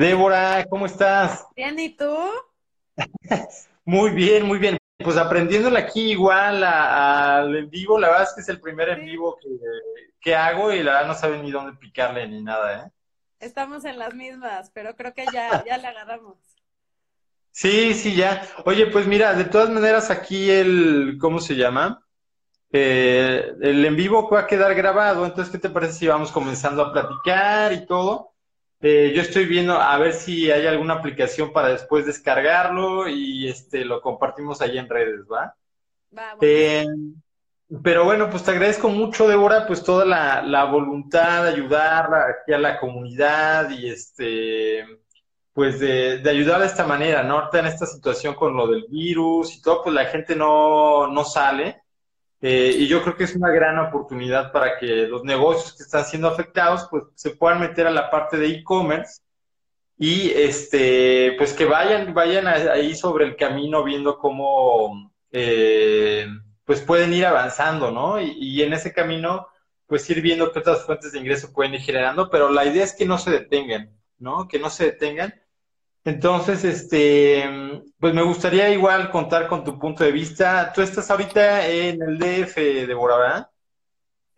Débora, ¿cómo estás? Bien, ¿y tú? Muy bien, muy bien. Pues aprendiéndole aquí igual al en vivo, la verdad es que es el primer en vivo que, que hago y la verdad no saben ni dónde picarle ni nada, ¿eh? Estamos en las mismas, pero creo que ya, ya le agarramos. Sí, sí, ya. Oye, pues mira, de todas maneras aquí el, ¿cómo se llama? Eh, el en vivo va a quedar grabado, entonces, ¿qué te parece si vamos comenzando a platicar y todo? Eh, yo estoy viendo a ver si hay alguna aplicación para después descargarlo y este lo compartimos ahí en redes, ¿va? Va, bueno. Eh, pero bueno, pues te agradezco mucho, Débora, pues toda la, la voluntad de ayudar aquí a la comunidad y este, pues de, de ayudar de esta manera, ¿no? Ahorita en esta situación con lo del virus y todo, pues la gente no, no sale. Eh, y yo creo que es una gran oportunidad para que los negocios que están siendo afectados, pues se puedan meter a la parte de e-commerce y este, pues que vayan, vayan ahí sobre el camino viendo cómo eh, pues pueden ir avanzando, ¿no? Y, y en ese camino, pues ir viendo qué otras fuentes de ingreso pueden ir generando, pero la idea es que no se detengan, ¿no? Que no se detengan. Entonces, este, pues me gustaría igual contar con tu punto de vista. Tú estás ahorita en el DF, Débora, ¿verdad?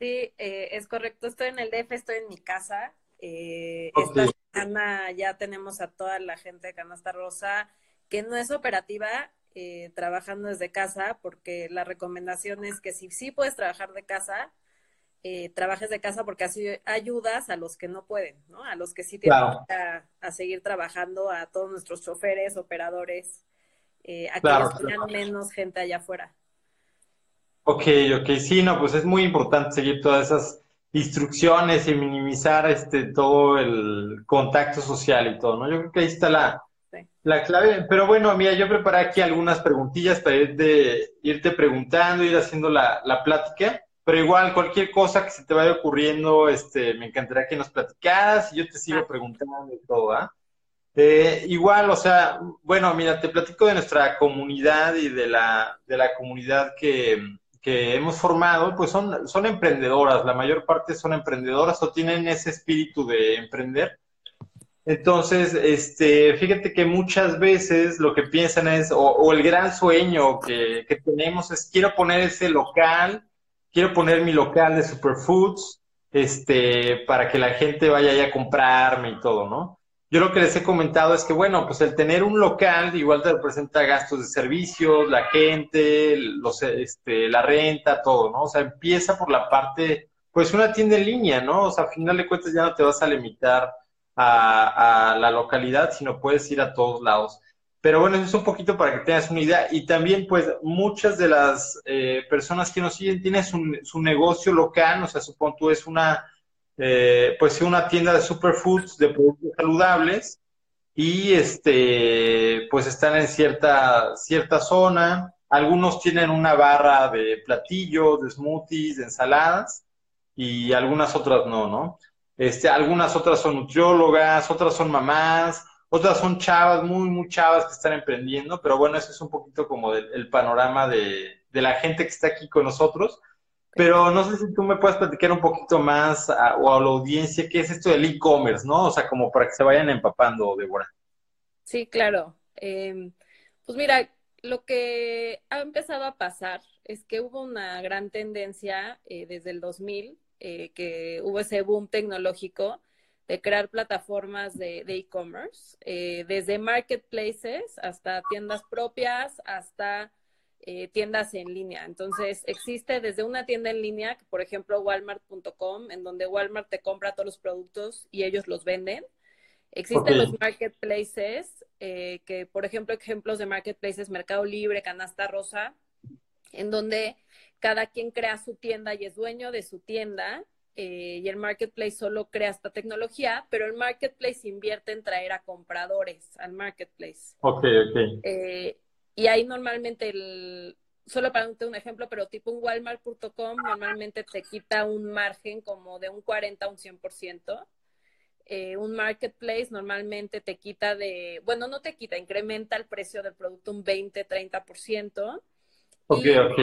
Sí, eh, es correcto. Estoy en el DF, estoy en mi casa. Eh, esta semana ya tenemos a toda la gente de Canasta Rosa que no es operativa, eh, trabajando desde casa, porque la recomendación es que si sí puedes trabajar de casa, eh, trabajes de casa porque así ayudas a los que no pueden, ¿no? A los que sí tienen Claro. que a, a seguir trabajando, a todos nuestros choferes, operadores, eh, a que Claro, tengan claro. menos gente allá afuera. Ok, ok, sí, no, pues es muy importante seguir todas esas instrucciones y minimizar este todo el contacto social y todo, ¿no? Yo creo que ahí está la, Sí. la clave. Pero bueno, mira, yo preparé aquí algunas preguntillas para irte, irte preguntando, ir haciendo la, la plática. Pero igual, cualquier cosa que se te vaya ocurriendo, este, me encantaría que nos platicaras y yo te sigo Ah, preguntando y todo, ¿ah? Eh, igual, o sea, bueno, mira, te platico de nuestra comunidad y de la, de la comunidad que, que hemos formado, pues son, son emprendedoras, la mayor parte son emprendedoras o tienen ese espíritu de emprender. Entonces, este, fíjate que muchas veces lo que piensan es, o, o el gran sueño que, que tenemos es, quiero poner ese local, quiero poner mi local de superfoods, este, para que la gente vaya ahí a comprarme y todo, ¿no? Yo lo que les he comentado es que, bueno, pues el tener un local igual te representa gastos de servicios, la gente, los, este, la renta, todo, ¿no? O sea, empieza por la parte, pues una tienda en línea, ¿no? O sea, a final de cuentas ya no te vas a limitar a, a la localidad, sino puedes ir a todos lados. Pero bueno, eso es un poquito para que tengas una idea. Y también, pues, muchas de las eh, personas que nos siguen tienen su, negocio local, o sea, supón tú es una eh, pues una tienda de superfoods, de productos saludables, y este, pues están en cierta, cierta zona. Algunos tienen una barra de platillos, de smoothies, de ensaladas, y algunas otras no, ¿no? Este, algunas otras son nutriólogas, otras son mamás, otras son chavas, muy, muy chavas que están emprendiendo, pero bueno, eso es un poquito como del- el panorama de, de la gente que está aquí con nosotros. Pero no sé si tú me puedes platicar un poquito más a- o a la audiencia qué es esto del e-commerce, ¿no? O sea, como para que se vayan empapando, Débora. Sí, claro. Em, pues mira, lo que ha empezado a pasar es que hubo una gran tendencia eh, desde el 2000, eh, que hubo ese boom tecnológico de crear plataformas de de e-commerce, eh, desde marketplaces hasta tiendas propias, hasta eh, tiendas en línea. Entonces, existe desde una tienda en línea, por ejemplo, walmart.com, en donde Walmart te compra todos los productos y ellos los venden. Existen los marketplaces, eh, que por ejemplo, ejemplos de marketplaces, Mercado Libre, Canasta Rosa, en donde cada quien crea su tienda y es dueño de su tienda, eh, y el marketplace solo crea esta tecnología, pero el marketplace invierte en traer a compradores al marketplace. Ok, ok. Eh, y ahí normalmente el, solo para darte un ejemplo, pero tipo un walmart.com normalmente te quita un margen como de un 40 a un 100%. Eh, un marketplace normalmente te quita de, bueno, no te quita, incrementa el precio del producto un 20, 30%. Ok, Y ok.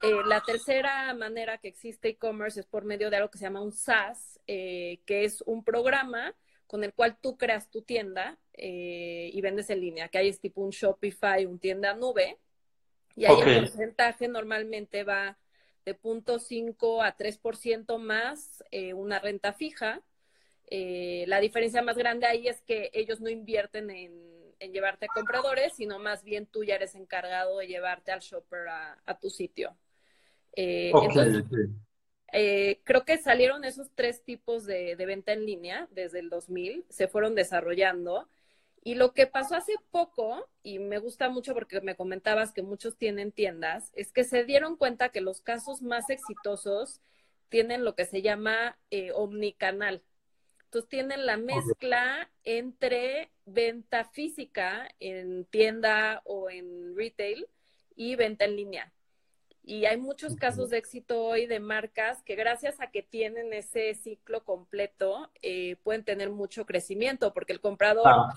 Eh, la tercera manera que existe e-commerce es por medio de algo que se llama un SaaS, eh, que es un programa con el cual tú creas tu tienda eh, y vendes en línea, que ahí es tipo un Shopify, un tienda nube, y ahí el porcentaje normalmente va de 0.5 a 3% más una renta fija. La diferencia más grande ahí es que ellos no invierten en, llevarte a compradores, sino más bien tú ya eres encargado de llevarte al shopper a, tu sitio. Entonces, eh, creo que salieron esos tres tipos de, venta en línea desde el 2000, se fueron desarrollando. Y lo que pasó hace poco, y me gusta mucho porque me comentabas que muchos tienen tiendas, es que se dieron cuenta que los casos más exitosos tienen lo que se llama eh, omnicanal. Entonces tienen la mezcla entre venta física en tienda o en retail y venta en línea. Y hay muchos casos de éxito hoy de marcas que gracias a que tienen ese ciclo completo eh, pueden tener mucho crecimiento, porque el comprador ah.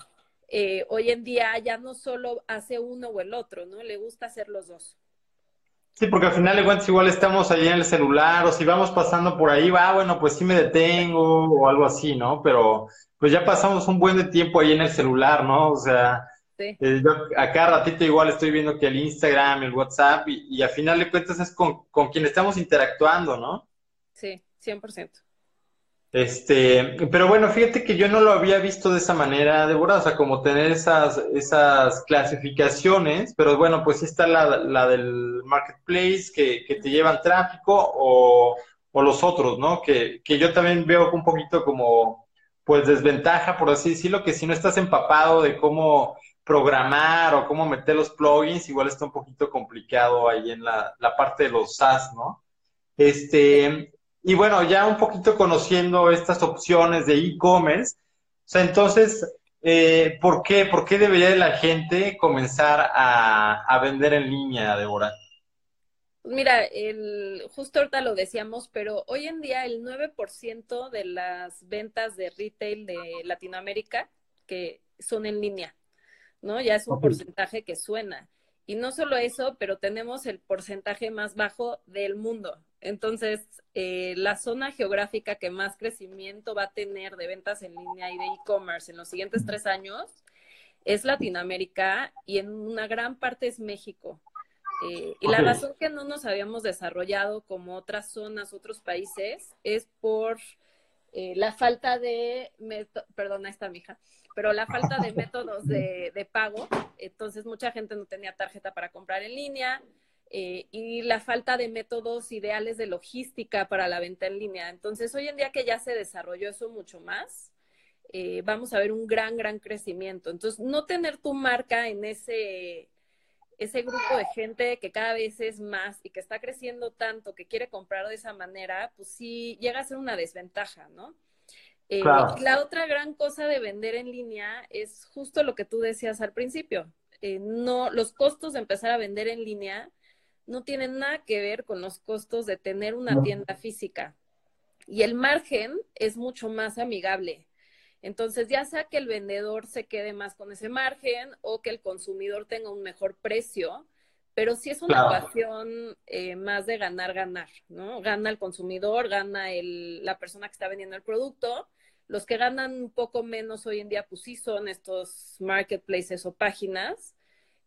eh, hoy en día ya no solo hace uno o el otro, ¿no? Le gusta hacer los dos. Sí, porque al final de cuentas igual estamos ahí en el celular o si vamos pasando por ahí, va, bueno, pues sí me detengo o algo así, ¿no? Pero pues ya pasamos un buen de tiempo ahí en el celular, ¿no? O sea, eh, yo acá ratito igual estoy viendo que el Instagram, el WhatsApp, y, y a final de cuentas es con, con quien estamos interactuando, ¿no? Sí, 100%. Este, pero bueno, fíjate que yo no lo había visto de esa manera, Débora, o sea, como tener esas, esas clasificaciones, pero bueno, pues sí está la, la del marketplace que, que te llevan tráfico o, o los otros, ¿no? Que, que yo también veo un poquito como, pues desventaja, por así decirlo, que si no estás empapado de cómo programar o cómo meter los plugins, igual está un poquito complicado ahí en la, parte de los SaaS, ¿no? Este, y bueno, ya un poquito conociendo estas opciones de e-commerce, o sea, entonces, eh, ¿por qué? ¿Por qué debería la gente comenzar a, vender en línea, Débora? Mira, el, justo ahorita lo decíamos, pero hoy en día el 9% de las ventas de retail de Latinoamérica que son en línea. ¿No? Ya es un porcentaje que suena. Y no solo eso, pero tenemos el porcentaje más bajo del mundo. Entonces, eh, la zona geográfica que más crecimiento va a tener de ventas en línea y de e-commerce en los siguientes tres años es Latinoamérica y en una gran parte es México. Eh, y la razón que no nos habíamos desarrollado como otras zonas, otros países, es por eh, la falta de, perdona esta mija, pero la falta de métodos de, pago, entonces mucha gente no tenía tarjeta para comprar en línea eh, y la falta de métodos ideales de logística para la venta en línea. Entonces hoy en día que ya se desarrolló eso mucho más, eh, vamos a ver un gran, gran crecimiento. Entonces no tener tu marca en ese ese grupo de gente que cada vez es más y que está creciendo tanto, que quiere comprar de esa manera, pues sí llega a ser una desventaja, ¿no? Eh, la otra gran cosa de vender en línea es justo lo que tú decías al principio. Eh, no, los costos de empezar a vender en línea no tienen nada que ver con los costos de tener una tienda física. Y el margen es mucho más amigable. Entonces, ya sea que el vendedor se quede más con ese margen o que el consumidor tenga un mejor precio, pero sí es una ecuación eh, más de ganar, ganar, ¿no? Gana el consumidor, gana el, la persona que está vendiendo el producto. Los que ganan un poco menos hoy en día, pues sí son estos marketplaces o páginas,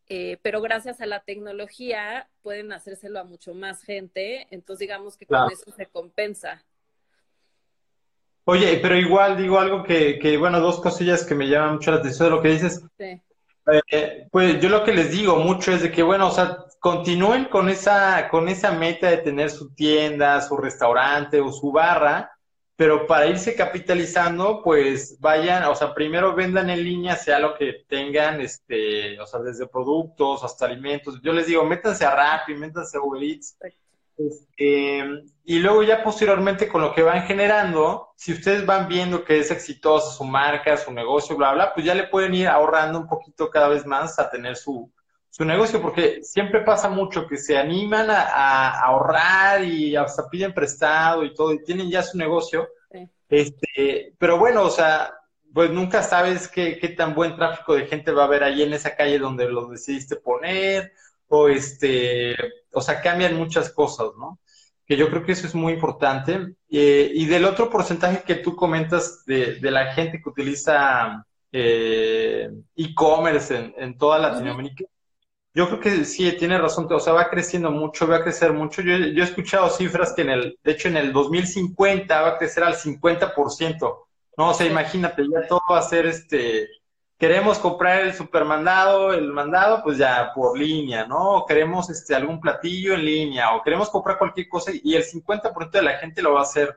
eh, pero gracias a la tecnología pueden hacérselo a mucho más gente, entonces digamos que con eso se compensa. Oye, pero igual digo algo que, que, bueno, dos cosillas que me llaman mucho la atención de lo que dices. Sí. Eh, pues yo lo que les digo mucho es de que, bueno, o sea, continúen con esa, con esa meta de tener su tienda, su restaurante o su barra, pero para irse capitalizando, pues vayan, o sea, primero vendan en línea, sea lo que tengan, este, o sea, desde productos hasta alimentos. Yo les digo, métanse a Rappi, métanse a Uber Eats. Este, y luego ya posteriormente con lo que van generando, si ustedes van viendo que es exitosa su marca, su negocio, bla, bla, pues ya le pueden ir ahorrando un poquito cada vez más a tener su, su negocio, porque siempre pasa mucho que se animan a, ahorrar y hasta piden prestado y todo, y tienen ya su negocio. Este, pero bueno, o sea, pues nunca sabes qué, qué tan buen tráfico de gente va a haber ahí en esa calle donde lo decidiste poner, o este, o sea, cambian muchas cosas, ¿no? que yo creo que eso es muy importante. Eh, y del otro porcentaje que tú comentas de, la gente que utiliza eh, e-commerce en, toda Latinoamérica, yo creo que sí, tiene razón, o sea, va creciendo mucho, va a crecer mucho. Yo, yo, he escuchado cifras que en el, de hecho en el 2050 va a crecer al 50%, ¿no? O sea, imagínate, ya todo va a ser este, queremos comprar el supermandado, el mandado, pues ya por línea, ¿no? O queremos este, algún platillo en línea, o queremos comprar cualquier cosa y el 50% de la gente lo va a hacer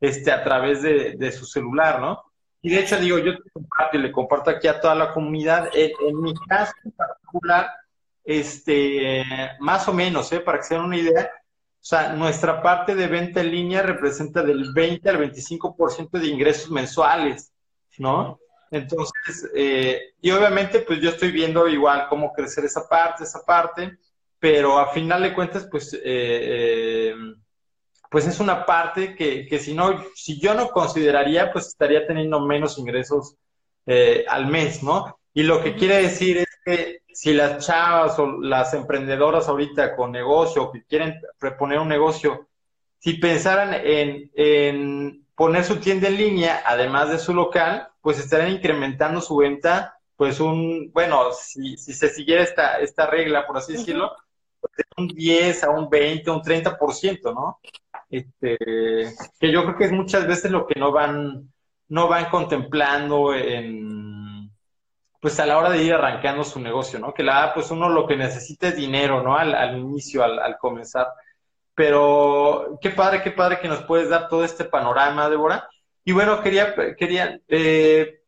este, a través de, de su celular, ¿no? Y de hecho, digo, yo te comparto y le comparto aquí a toda la comunidad, en, en mi caso en particular, este, más o menos, ¿eh? para que se den una idea, o sea, nuestra parte de venta en línea representa del 20 al 25% de ingresos mensuales, ¿no? Entonces, eh, y obviamente, pues yo estoy viendo igual cómo crecer esa parte, esa parte, pero a final de cuentas, pues, eh, eh, pues es una parte que, que, si no, si yo no consideraría, pues estaría teniendo menos ingresos al mes, ¿no? Y lo que quiere decir es que si las chavas o las emprendedoras ahorita con negocio que quieren proponer un negocio, si pensaran en, poner su tienda en línea, además de su local, pues estarían incrementando su venta, pues un, bueno, si, se siguiera esta, esta regla, por así decirlo, pues un 10 a un 20, un 30%, ¿no? Este, que yo creo que es muchas veces lo que no van, no van contemplando en pues a la hora de ir arrancando su negocio, ¿no? Que la pues uno lo que necesita es dinero, ¿no? Al, inicio, al, comenzar. Pero qué padre, qué padre que nos puedes dar todo este panorama, Débora. Y bueno, quería, quería eh,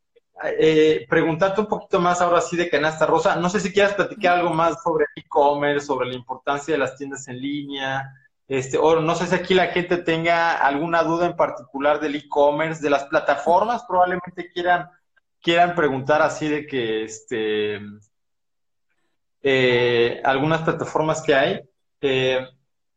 eh, preguntarte un poquito más ahora sí de Canasta Rosa. No sé si quieras platicar algo más sobre e-commerce, sobre la importancia de las tiendas en línea, este, o no sé si aquí la gente tenga alguna duda en particular del e-commerce, de las plataformas, probablemente quieran quieran preguntar así de que este eh, algunas plataformas que hay. Eh,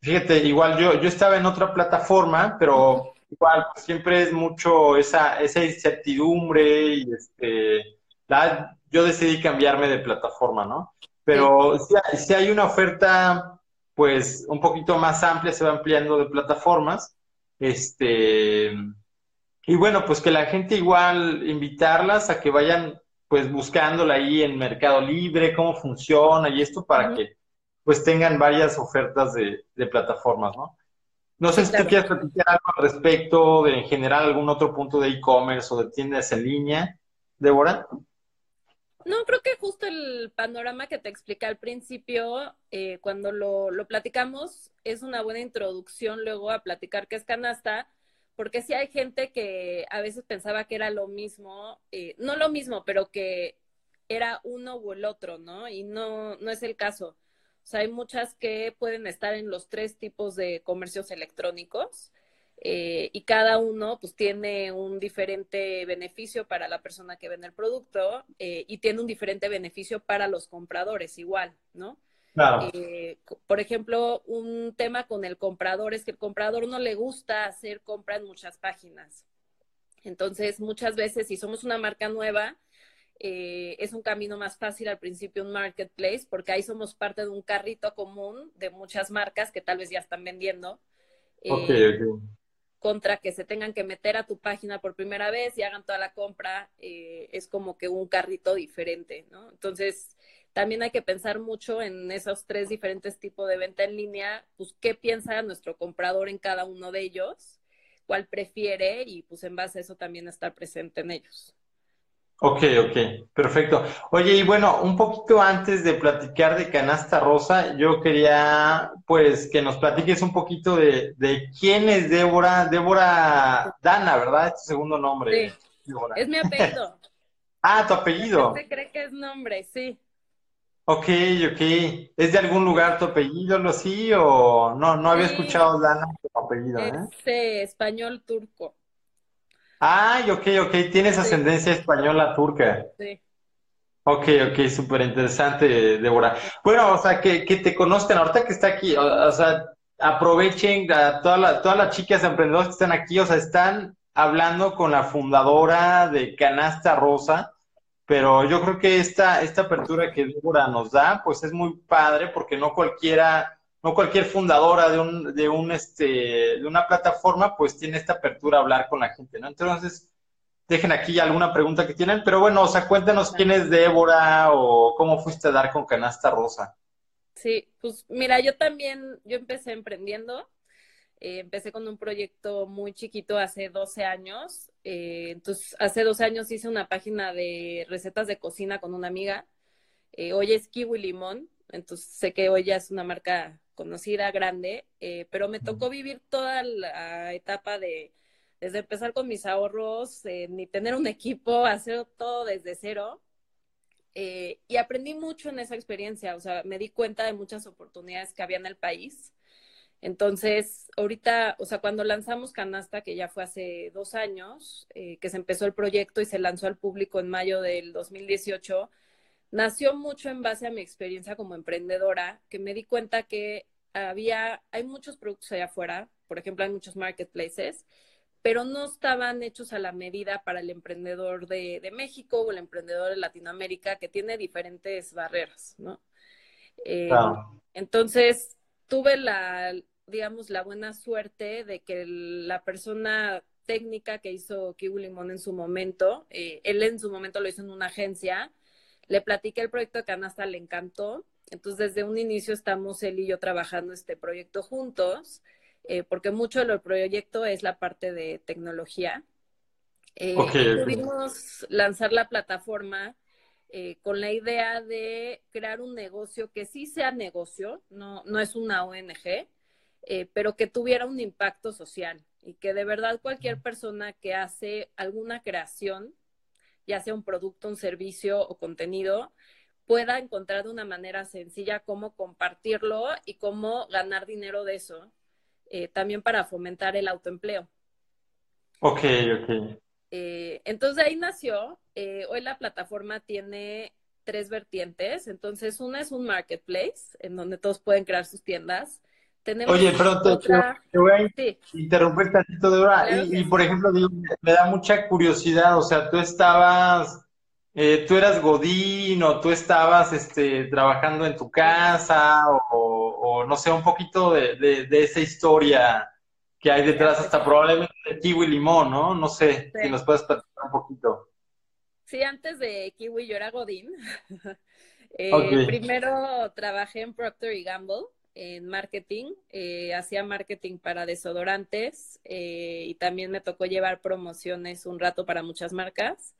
fíjate, igual yo, yo estaba en otra plataforma, pero igual siempre es mucho esa, esa incertidumbre y este, yo decidí cambiarme de plataforma, ¿no? Pero si, hay una oferta, pues un poquito más amplia, se va ampliando de plataformas. Este, y bueno, pues que la gente igual invitarlas a que vayan pues buscándola ahí en Mercado Libre, cómo funciona y esto para que pues tengan varias ofertas de, plataformas, ¿no? No sé si tú quieres platicar algo al respecto de en general algún otro punto de e-commerce o de tiendas en línea, Débora. No, creo que justo el panorama que te expliqué al principio, eh, cuando lo, lo platicamos, es una buena introducción luego a platicar qué es canasta, porque sí hay gente que a veces pensaba que era lo mismo, eh, no lo mismo, pero que era uno o el otro, ¿no? Y no, no es el caso. O sea, hay muchas que pueden estar en los tres tipos de comercios electrónicos eh, y cada uno pues tiene un diferente beneficio para la persona que vende el producto eh, y tiene un diferente beneficio para los compradores igual, ¿no? Eh, por ejemplo, un tema con el comprador es que el comprador no le gusta hacer compra en muchas páginas. Entonces, muchas veces, si somos una marca nueva, eh, es un camino más fácil al principio un marketplace, porque ahí somos parte de un carrito común de muchas marcas que tal vez ya están vendiendo. Eh, contra que se tengan que meter a tu página por primera vez y hagan toda la compra, es como que un carrito diferente, ¿no? Entonces, también hay que pensar mucho en esos tres diferentes tipos de venta en línea, pues qué piensa nuestro comprador en cada uno de ellos, cuál prefiere y pues en base a eso también estar presente en ellos. Ok, ok, perfecto. Oye, y bueno, un poquito antes de platicar de Canasta Rosa, yo quería pues que nos platiques un poquito de, quién es Débora, Débora Dana, ¿verdad? Es tu segundo nombre. Sí, es mi apellido. ah, tu apellido. Se cree que es nombre, sí. Ok, ok. ¿Es de algún lugar tu apellido, lo sí? ¿O no, no había escuchado Dana tu apellido, eh? Este, español turco. Ay, ok, ok. Tienes ascendencia española turca. Sí. Ok, ok, súper interesante, Débora. Bueno, o sea, que, que te conozcan, ahorita que está aquí, o, sea, aprovechen a todas todas las chicas emprendedoras que están aquí, o sea, están hablando con la fundadora de Canasta Rosa, pero yo creo que esta, esta apertura que Débora nos da, pues es muy padre porque no cualquiera no cualquier fundadora de un, de un, este, de una plataforma, pues tiene esta apertura a hablar con la gente, ¿no? Entonces, dejen aquí alguna pregunta que tienen, pero bueno, o sea, cuéntanos quién es Débora o cómo fuiste a dar con Canasta Rosa. Sí, pues mira, yo también, yo empecé emprendiendo, eh, empecé con un proyecto muy chiquito hace 12 años, eh, entonces hace 12 años hice una página de recetas de cocina con una amiga, eh, hoy es Kiwi Limón, entonces sé que hoy ya es una marca conocida, grande, pero me tocó vivir toda la etapa de, desde empezar con mis ahorros, ni tener un equipo, hacer todo desde cero. Y aprendí mucho en esa experiencia, o sea, me di cuenta de muchas oportunidades que había en el país. Entonces, ahorita, o sea, cuando lanzamos Canasta, que ya fue hace dos años, eh, que se empezó el proyecto y se lanzó al público en mayo del 2018, nació mucho en base a mi experiencia como emprendedora, que me di cuenta que había, hay muchos productos allá afuera, por ejemplo, hay muchos marketplaces, pero no estaban hechos a la medida para el emprendedor de, México o el emprendedor de Latinoamérica, que tiene diferentes barreras, ¿no? Eh, entonces, tuve la, digamos, la buena suerte de que la persona técnica que hizo Kiwi Limón en su momento, eh, él en su momento lo hizo en una agencia, le platiqué el proyecto de Canasta, le encantó, entonces desde un inicio estamos él y yo trabajando este proyecto juntos, eh, porque mucho del proyecto es la parte de tecnología. Eh, pudimos lanzar la plataforma eh, con la idea de crear un negocio que sí sea negocio, no, no es una ONG, pero que tuviera un impacto social y que de verdad cualquier persona que hace alguna creación, ya sea un producto, un servicio o contenido, pueda encontrar de una manera sencilla cómo compartirlo y cómo ganar dinero de eso eh, también para fomentar el autoempleo. Ok, ok. Eh, entonces ahí nació. Eh, hoy la plataforma tiene tres vertientes. Entonces, una es un marketplace en donde todos pueden crear sus tiendas. Tenemos Oye, pero te, voy a interrumpir tantito de hora. y, por ejemplo, me da mucha curiosidad. O sea, tú estabas, tú eras Godín o tú estabas este, trabajando en tu casa o o no sé, un poquito de, esa historia que hay detrás, hasta probablemente de Kiwi Limón, ¿no? No sé si nos puedes platicar un poquito. Sí, antes de Kiwi yo era Godín. Eh, primero trabajé en Procter y Gamble en marketing, eh, hacía marketing para desodorantes eh, y también me tocó llevar promociones un rato para muchas marcas.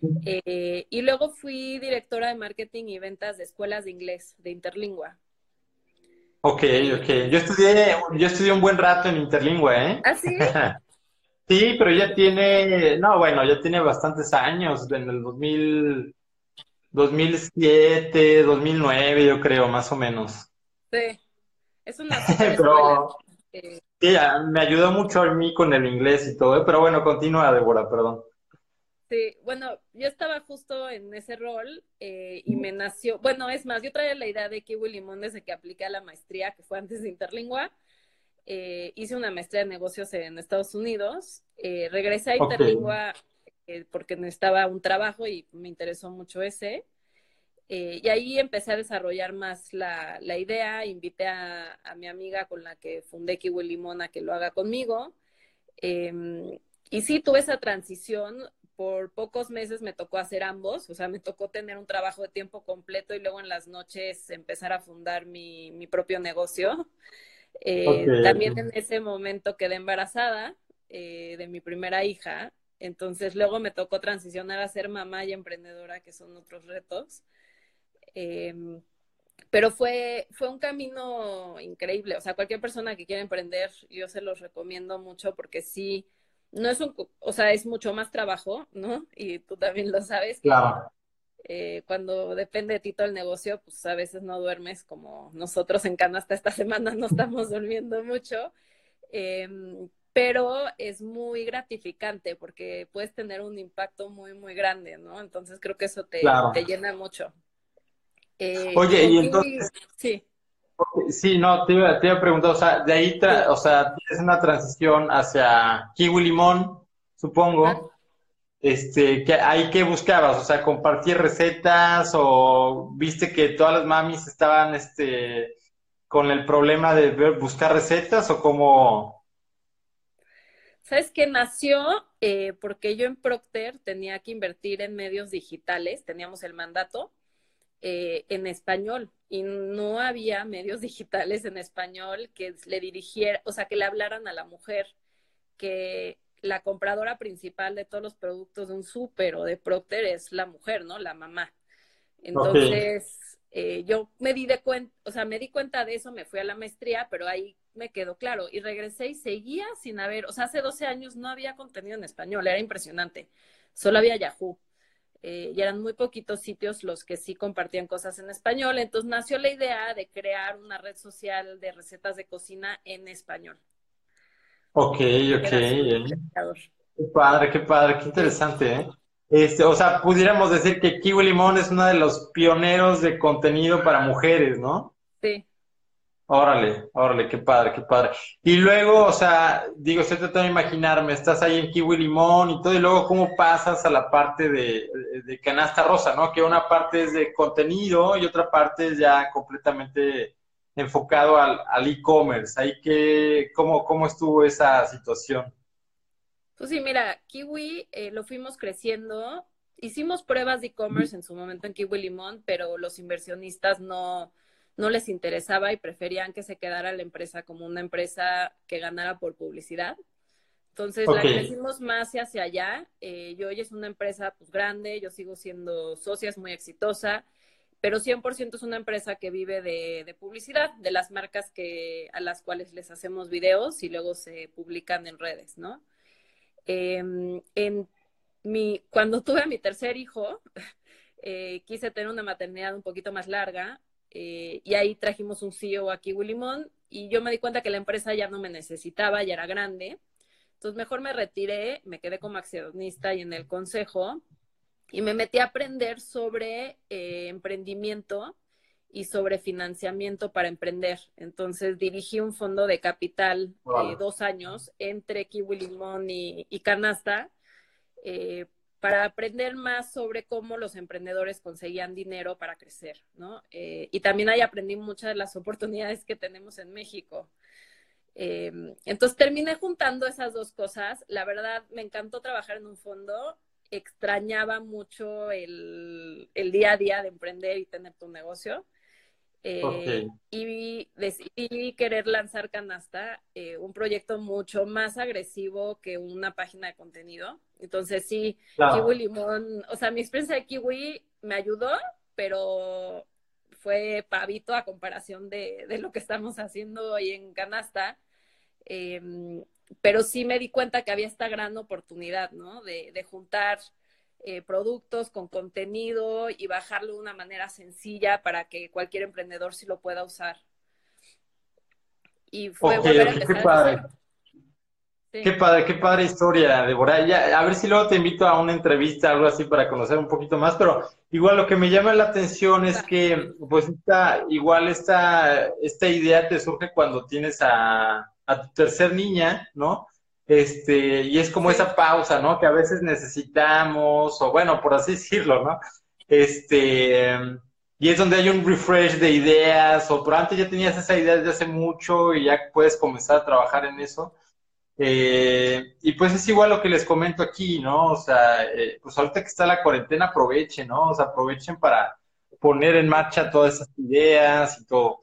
y luego fui directora de marketing y ventas de escuelas de inglés, de Interlingua. Ok, ok. Yo estudié, yo estudié un buen rato en Interlingua, ¿eh? ¿Ah, sí? sí, pero ya tiene, no, bueno, ya tiene bastantes años, en el 2000, 2007, 2009, yo creo, más o menos. Sí, es una pero, sí, me ayudó mucho a mí con el inglés y todo, ¿eh? pero bueno, continúa, Débora, perdón. Sí, bueno, yo estaba justo en ese rol eh, y me nació, bueno, es más, yo traía la idea de Kiwi Limón desde que apliqué a la maestría, que fue antes de Interlingua. Eh, hice una maestría de negocios en Estados Unidos. Eh, regresé a Interlingua porque necesitaba un trabajo y me interesó mucho ese. Y ahí empecé a desarrollar más la, la idea. Invité a, a, mi amiga con la que fundé Kiwi Limón a que lo haga conmigo. Em, y sí, tuve esa transición por pocos meses me tocó hacer ambos, o sea, me tocó tener un trabajo de tiempo completo y luego en las noches empezar a fundar mi, mi propio negocio. Eh, también en ese momento quedé embarazada eh, de mi primera hija, entonces luego me tocó transicionar a ser mamá y emprendedora, que son otros retos. Em, pero fue, fue un camino increíble, o sea, cualquier persona que quiera emprender, yo se los recomiendo mucho porque sí no es un, o sea, es mucho más trabajo, ¿no? Y tú también lo sabes. Claro. Eh, cuando depende de ti todo el negocio, pues a veces no duermes como nosotros en Canasta esta semana no estamos durmiendo mucho. Em, pero es muy gratificante porque puedes tener un impacto muy, muy grande, ¿no? Entonces creo que eso te, te llena mucho. Eh, Oye, y entonces, sí. Sí, no, te iba, te a preguntar, o sea, de ahí, o sea, tienes una transición hacia kiwi limón, supongo. Este, que ahí qué buscabas, o sea, compartir recetas o viste que todas las mamis estaban, este, con el problema de buscar recetas o cómo? ¿Sabes qué? Nació eh, porque yo en Procter tenía que invertir en medios digitales, teníamos el mandato eh, en español y no había medios digitales en español que le dirigiera, o sea, que le hablaran a la mujer, que la compradora principal de todos los productos de un súper o de Procter es la mujer, ¿no? La mamá. Entonces, eh, yo me di de cuenta, o sea, me di cuenta de eso, me fui a la maestría, pero ahí me quedó claro. Y regresé y seguía sin haber, o sea, hace 12 años no había contenido en español, era impresionante. Solo había Yahoo. Eh, y eran muy poquitos sitios los que sí compartían cosas en español. Entonces nació la idea de crear una red social de recetas de cocina en español. Ok, ok. Qué padre, qué padre, qué interesante, ¿eh? Este, o sea, pudiéramos decir que Kiwi Limón es uno de los pioneros de contenido para mujeres, ¿no? Sí. Órale, órale, qué padre, qué padre. Y luego, o sea, digo, estoy tratando de imaginarme, estás ahí en Kiwi Limón y todo, y luego cómo pasas a la parte de, de canasta rosa, ¿no? Que una parte es de contenido y otra parte es ya completamente enfocado al e-commerce. Ahí que, ¿cómo, ¿Cómo estuvo esa situación? Pues sí, mira, Kiwi eh, lo fuimos creciendo. Hicimos pruebas de e-commerce en su momento en Kiwi Limón, pero los inversionistas no, no les interesaba y preferían que se quedara la empresa como una empresa que ganara por publicidad. Entonces la crecimos más hacia allá. Eh, yo hoy es una empresa pues grande, yo sigo siendo socia, es muy exitosa pero 100% es una empresa que vive de, publicidad, de las marcas que, a las cuales les hacemos videos y luego se publican en redes, ¿no? Em, en mi, cuando tuve a mi tercer hijo, eh, quise tener una maternidad un poquito más larga eh, y ahí trajimos un CEO aquí, Willimón, y yo me di cuenta que la empresa ya no me necesitaba, ya era grande. Entonces mejor me retiré, me quedé como accionista y en el consejo y me metí a aprender sobre eh, emprendimiento y sobre financiamiento para emprender. Entonces dirigí un fondo de capital de dos años entre Kiwi Limón y, Canasta eh, para aprender más sobre cómo los emprendedores conseguían dinero para crecer, ¿no? Eh, y también ahí aprendí muchas de las oportunidades que tenemos en México. entonces terminé juntando esas dos cosas. La verdad, me encantó trabajar en un fondo extrañaba mucho el, día a día de emprender y tener tu negocio. Eh, y decidí querer lanzar Canasta, eh, un proyecto mucho más agresivo que una página de contenido. Entonces sí, Kiwi Limón, o sea, mi experiencia de Kiwi me ayudó, pero fue pavito a comparación de, de lo que estamos haciendo hoy en Canasta. Em, pero sí me di cuenta que había esta gran oportunidad, ¿no? De, juntar eh, productos con contenido y bajarlo de una manera sencilla para que cualquier emprendedor sí lo pueda usar. Y fue volver a empezar qué padre. Qué padre, qué padre historia, Débora. Ya, a ver si luego te invito a una entrevista, algo así, para conocer un poquito más, pero igual lo que me llama la atención es que, pues, esta, igual esta, esta idea te surge cuando tienes a, a tu tercer niña, ¿no? Este, y es como esa pausa, ¿no? Que a veces necesitamos, o bueno, por así decirlo, ¿no? Este, y es donde hay un refresh de ideas, o por antes ya tenías esa idea desde hace mucho y ya puedes comenzar a trabajar en eso. Eh, y pues es igual lo que les comento aquí, ¿no? O sea, eh, pues ahorita que está la cuarentena, aprovechen, ¿no? O sea, aprovechen para poner en marcha todas esas ideas y todo.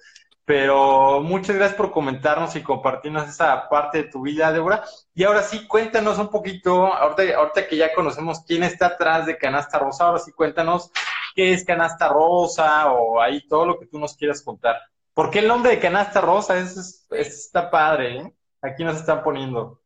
Pero muchas gracias por comentarnos y compartirnos esa parte de tu vida, Débora. Y ahora sí, cuéntanos un poquito, ahorita, ahorita que ya conocemos quién está atrás de Canasta Rosa, ahora sí cuéntanos qué es Canasta Rosa o ahí todo lo que tú nos quieras contar. ¿Por qué el nombre de Canasta Rosa? Eso, está padre, ¿eh? Aquí nos están poniendo.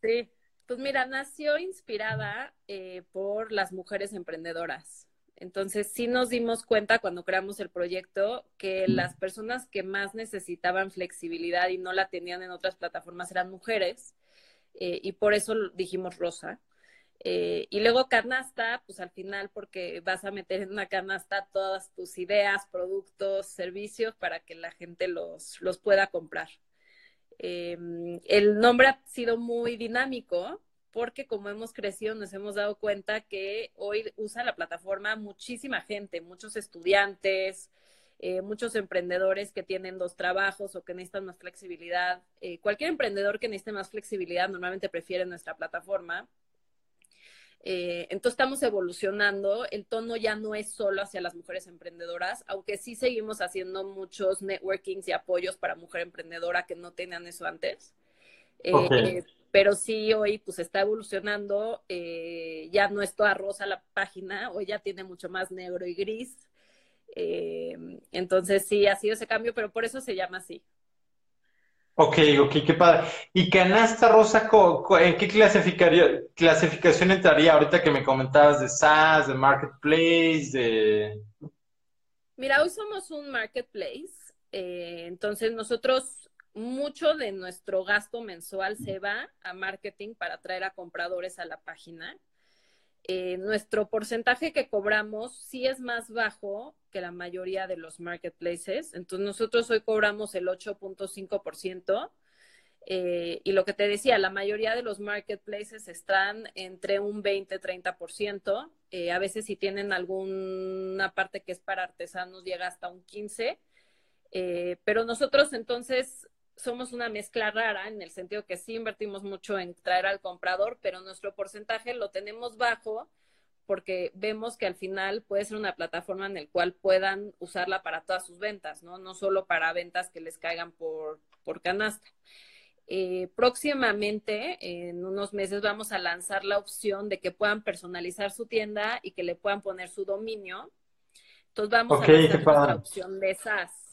Sí, pues mira, nació inspirada eh, por las mujeres emprendedoras. Entonces, sí nos dimos cuenta cuando creamos el proyecto que las personas que más necesitaban flexibilidad y no la tenían en otras plataformas eran mujeres, eh, y por eso dijimos rosa. Eh, y luego canasta, pues al final, porque vas a meter en una canasta todas tus ideas, productos, servicios para que la gente los, los pueda comprar. Em, el nombre ha sido muy dinámico, porque como hemos crecido nos hemos dado cuenta que hoy usa la plataforma muchísima gente, muchos estudiantes, eh, muchos emprendedores que tienen dos trabajos o que necesitan más flexibilidad. Eh, cualquier emprendedor que necesite más flexibilidad normalmente prefiere nuestra plataforma. Eh, entonces estamos evolucionando. El tono ya no es solo hacia las mujeres emprendedoras, aunque sí seguimos haciendo muchos networkings y apoyos para mujer emprendedora que no tenían eso antes. Pero sí hoy pues está evolucionando, ya no es toda rosa la página, hoy ya tiene mucho más negro y gris, eh, entonces sí, ha sido ese cambio, pero por eso se llama así. Ok, ok, qué padre. ¿Y canasta rosa, en qué clasificación entraría ahorita que me comentabas de SaaS, de Marketplace, de... Mira, hoy somos un Marketplace, eh, entonces nosotros mucho de nuestro gasto mensual se va a marketing para atraer a compradores a la página. Eh, nuestro porcentaje que cobramos sí es más bajo que la mayoría de los marketplaces. Entonces nosotros hoy cobramos el 8.5%. Eh, y lo que te decía, la mayoría de los marketplaces están entre un 20-30%. Eh, a veces si tienen alguna parte que es para artesanos llega hasta un 15%. Eh, pero nosotros entonces somos una mezcla rara en el sentido que sí invertimos mucho en traer al comprador, pero nuestro porcentaje lo tenemos bajo porque vemos que al final puede ser una plataforma en la cual puedan usarla para todas sus ventas, ¿no? No solo para ventas que les caigan por, por canasta. Eh, próximamente, en unos meses, vamos a lanzar la opción de que puedan personalizar su tienda y que le puedan poner su dominio. Entonces vamos a lanzar la opción de SaaS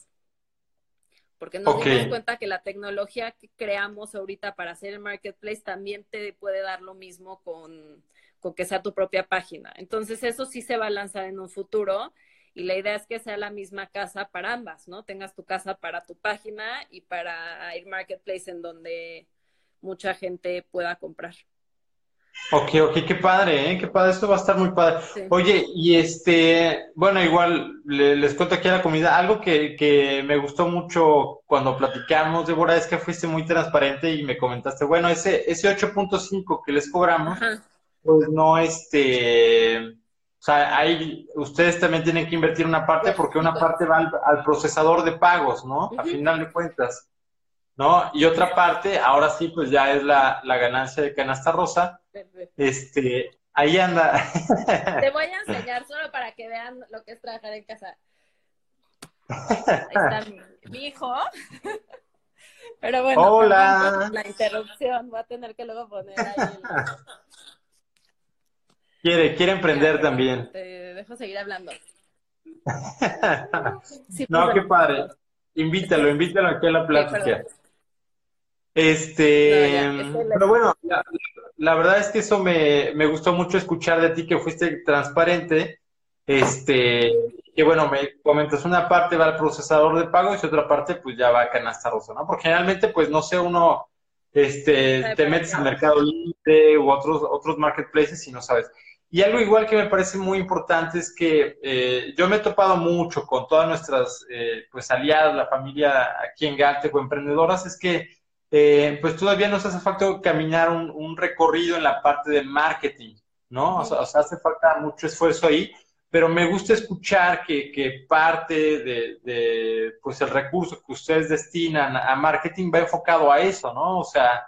porque nos dimos cuenta que la tecnología que creamos ahorita para hacer el marketplace también te puede dar lo mismo con, que sea tu propia página. Entonces, eso sí se va a lanzar en un futuro y la idea es que sea la misma casa para ambas, ¿no? Tengas tu casa para tu página y para el marketplace en donde mucha gente pueda comprar. Ok, ok, qué padre, ¿eh? Qué padre, esto va a estar muy padre. Oye, y este, bueno, igual les cuento aquí a la comida, algo que, que me gustó mucho cuando platicamos, Débora, es que fuiste muy transparente y me comentaste, bueno, ese, ese 8.5 que les cobramos, pues no, este, o sea, ahí ustedes también tienen que invertir una parte porque una parte va al, procesador de pagos, ¿no? A final de cuentas, ¿no? Y otra parte, ahora sí, pues ya es la, la ganancia de canasta rosa este, ahí anda. Te voy a enseñar solo para que vean lo que es trabajar en casa. Ahí está mi, hijo. Pero bueno, Hola. la interrupción, voy a tener que luego poner ahí. Quiere, quiere emprender también. Te dejo seguir hablando. no, qué padre. Invítalo, invítalo aquí a la plática. Este, pero bueno, la, verdad es que eso me, gustó mucho escuchar de ti que fuiste transparente. Este, que bueno, me comentas, una parte va al procesador de pagos y otra parte pues ya va a canasta rosa, ¿no? Porque generalmente pues no sé, uno este, te metes al mercado libre u otros, otros marketplaces y no sabes. Y algo igual que me parece muy importante es que eh, yo me he topado mucho con todas nuestras eh, pues aliadas, la familia aquí en o emprendedoras, es que eh, pues todavía nos hace falta caminar un, recorrido en la parte de marketing, ¿no? O sea, hace falta mucho esfuerzo ahí, pero me gusta escuchar que, parte de, pues el recurso que ustedes destinan a marketing va enfocado a eso, ¿no? O sea,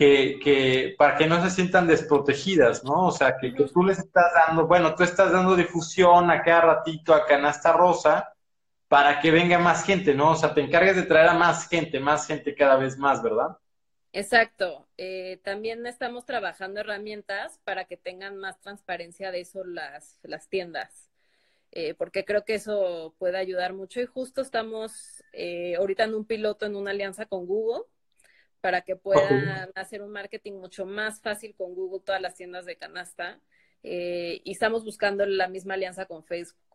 que, que para que no se sientan desprotegidas, ¿no? O sea, que, que tú les estás dando, bueno, tú estás dando difusión a cada ratito a Canasta Rosa, para que venga más gente, ¿no? O sea, te encargues de traer a más gente, más gente cada vez más, ¿verdad? Exacto. Eh, también estamos trabajando herramientas para que tengan más transparencia de eso las, las tiendas, eh, porque creo que eso puede ayudar mucho y justo estamos eh, ahorita en un piloto, en una alianza con Google, para que puedan hacer un marketing mucho más fácil con Google, todas las tiendas de canasta, y estamos buscando la misma alianza con Facebook.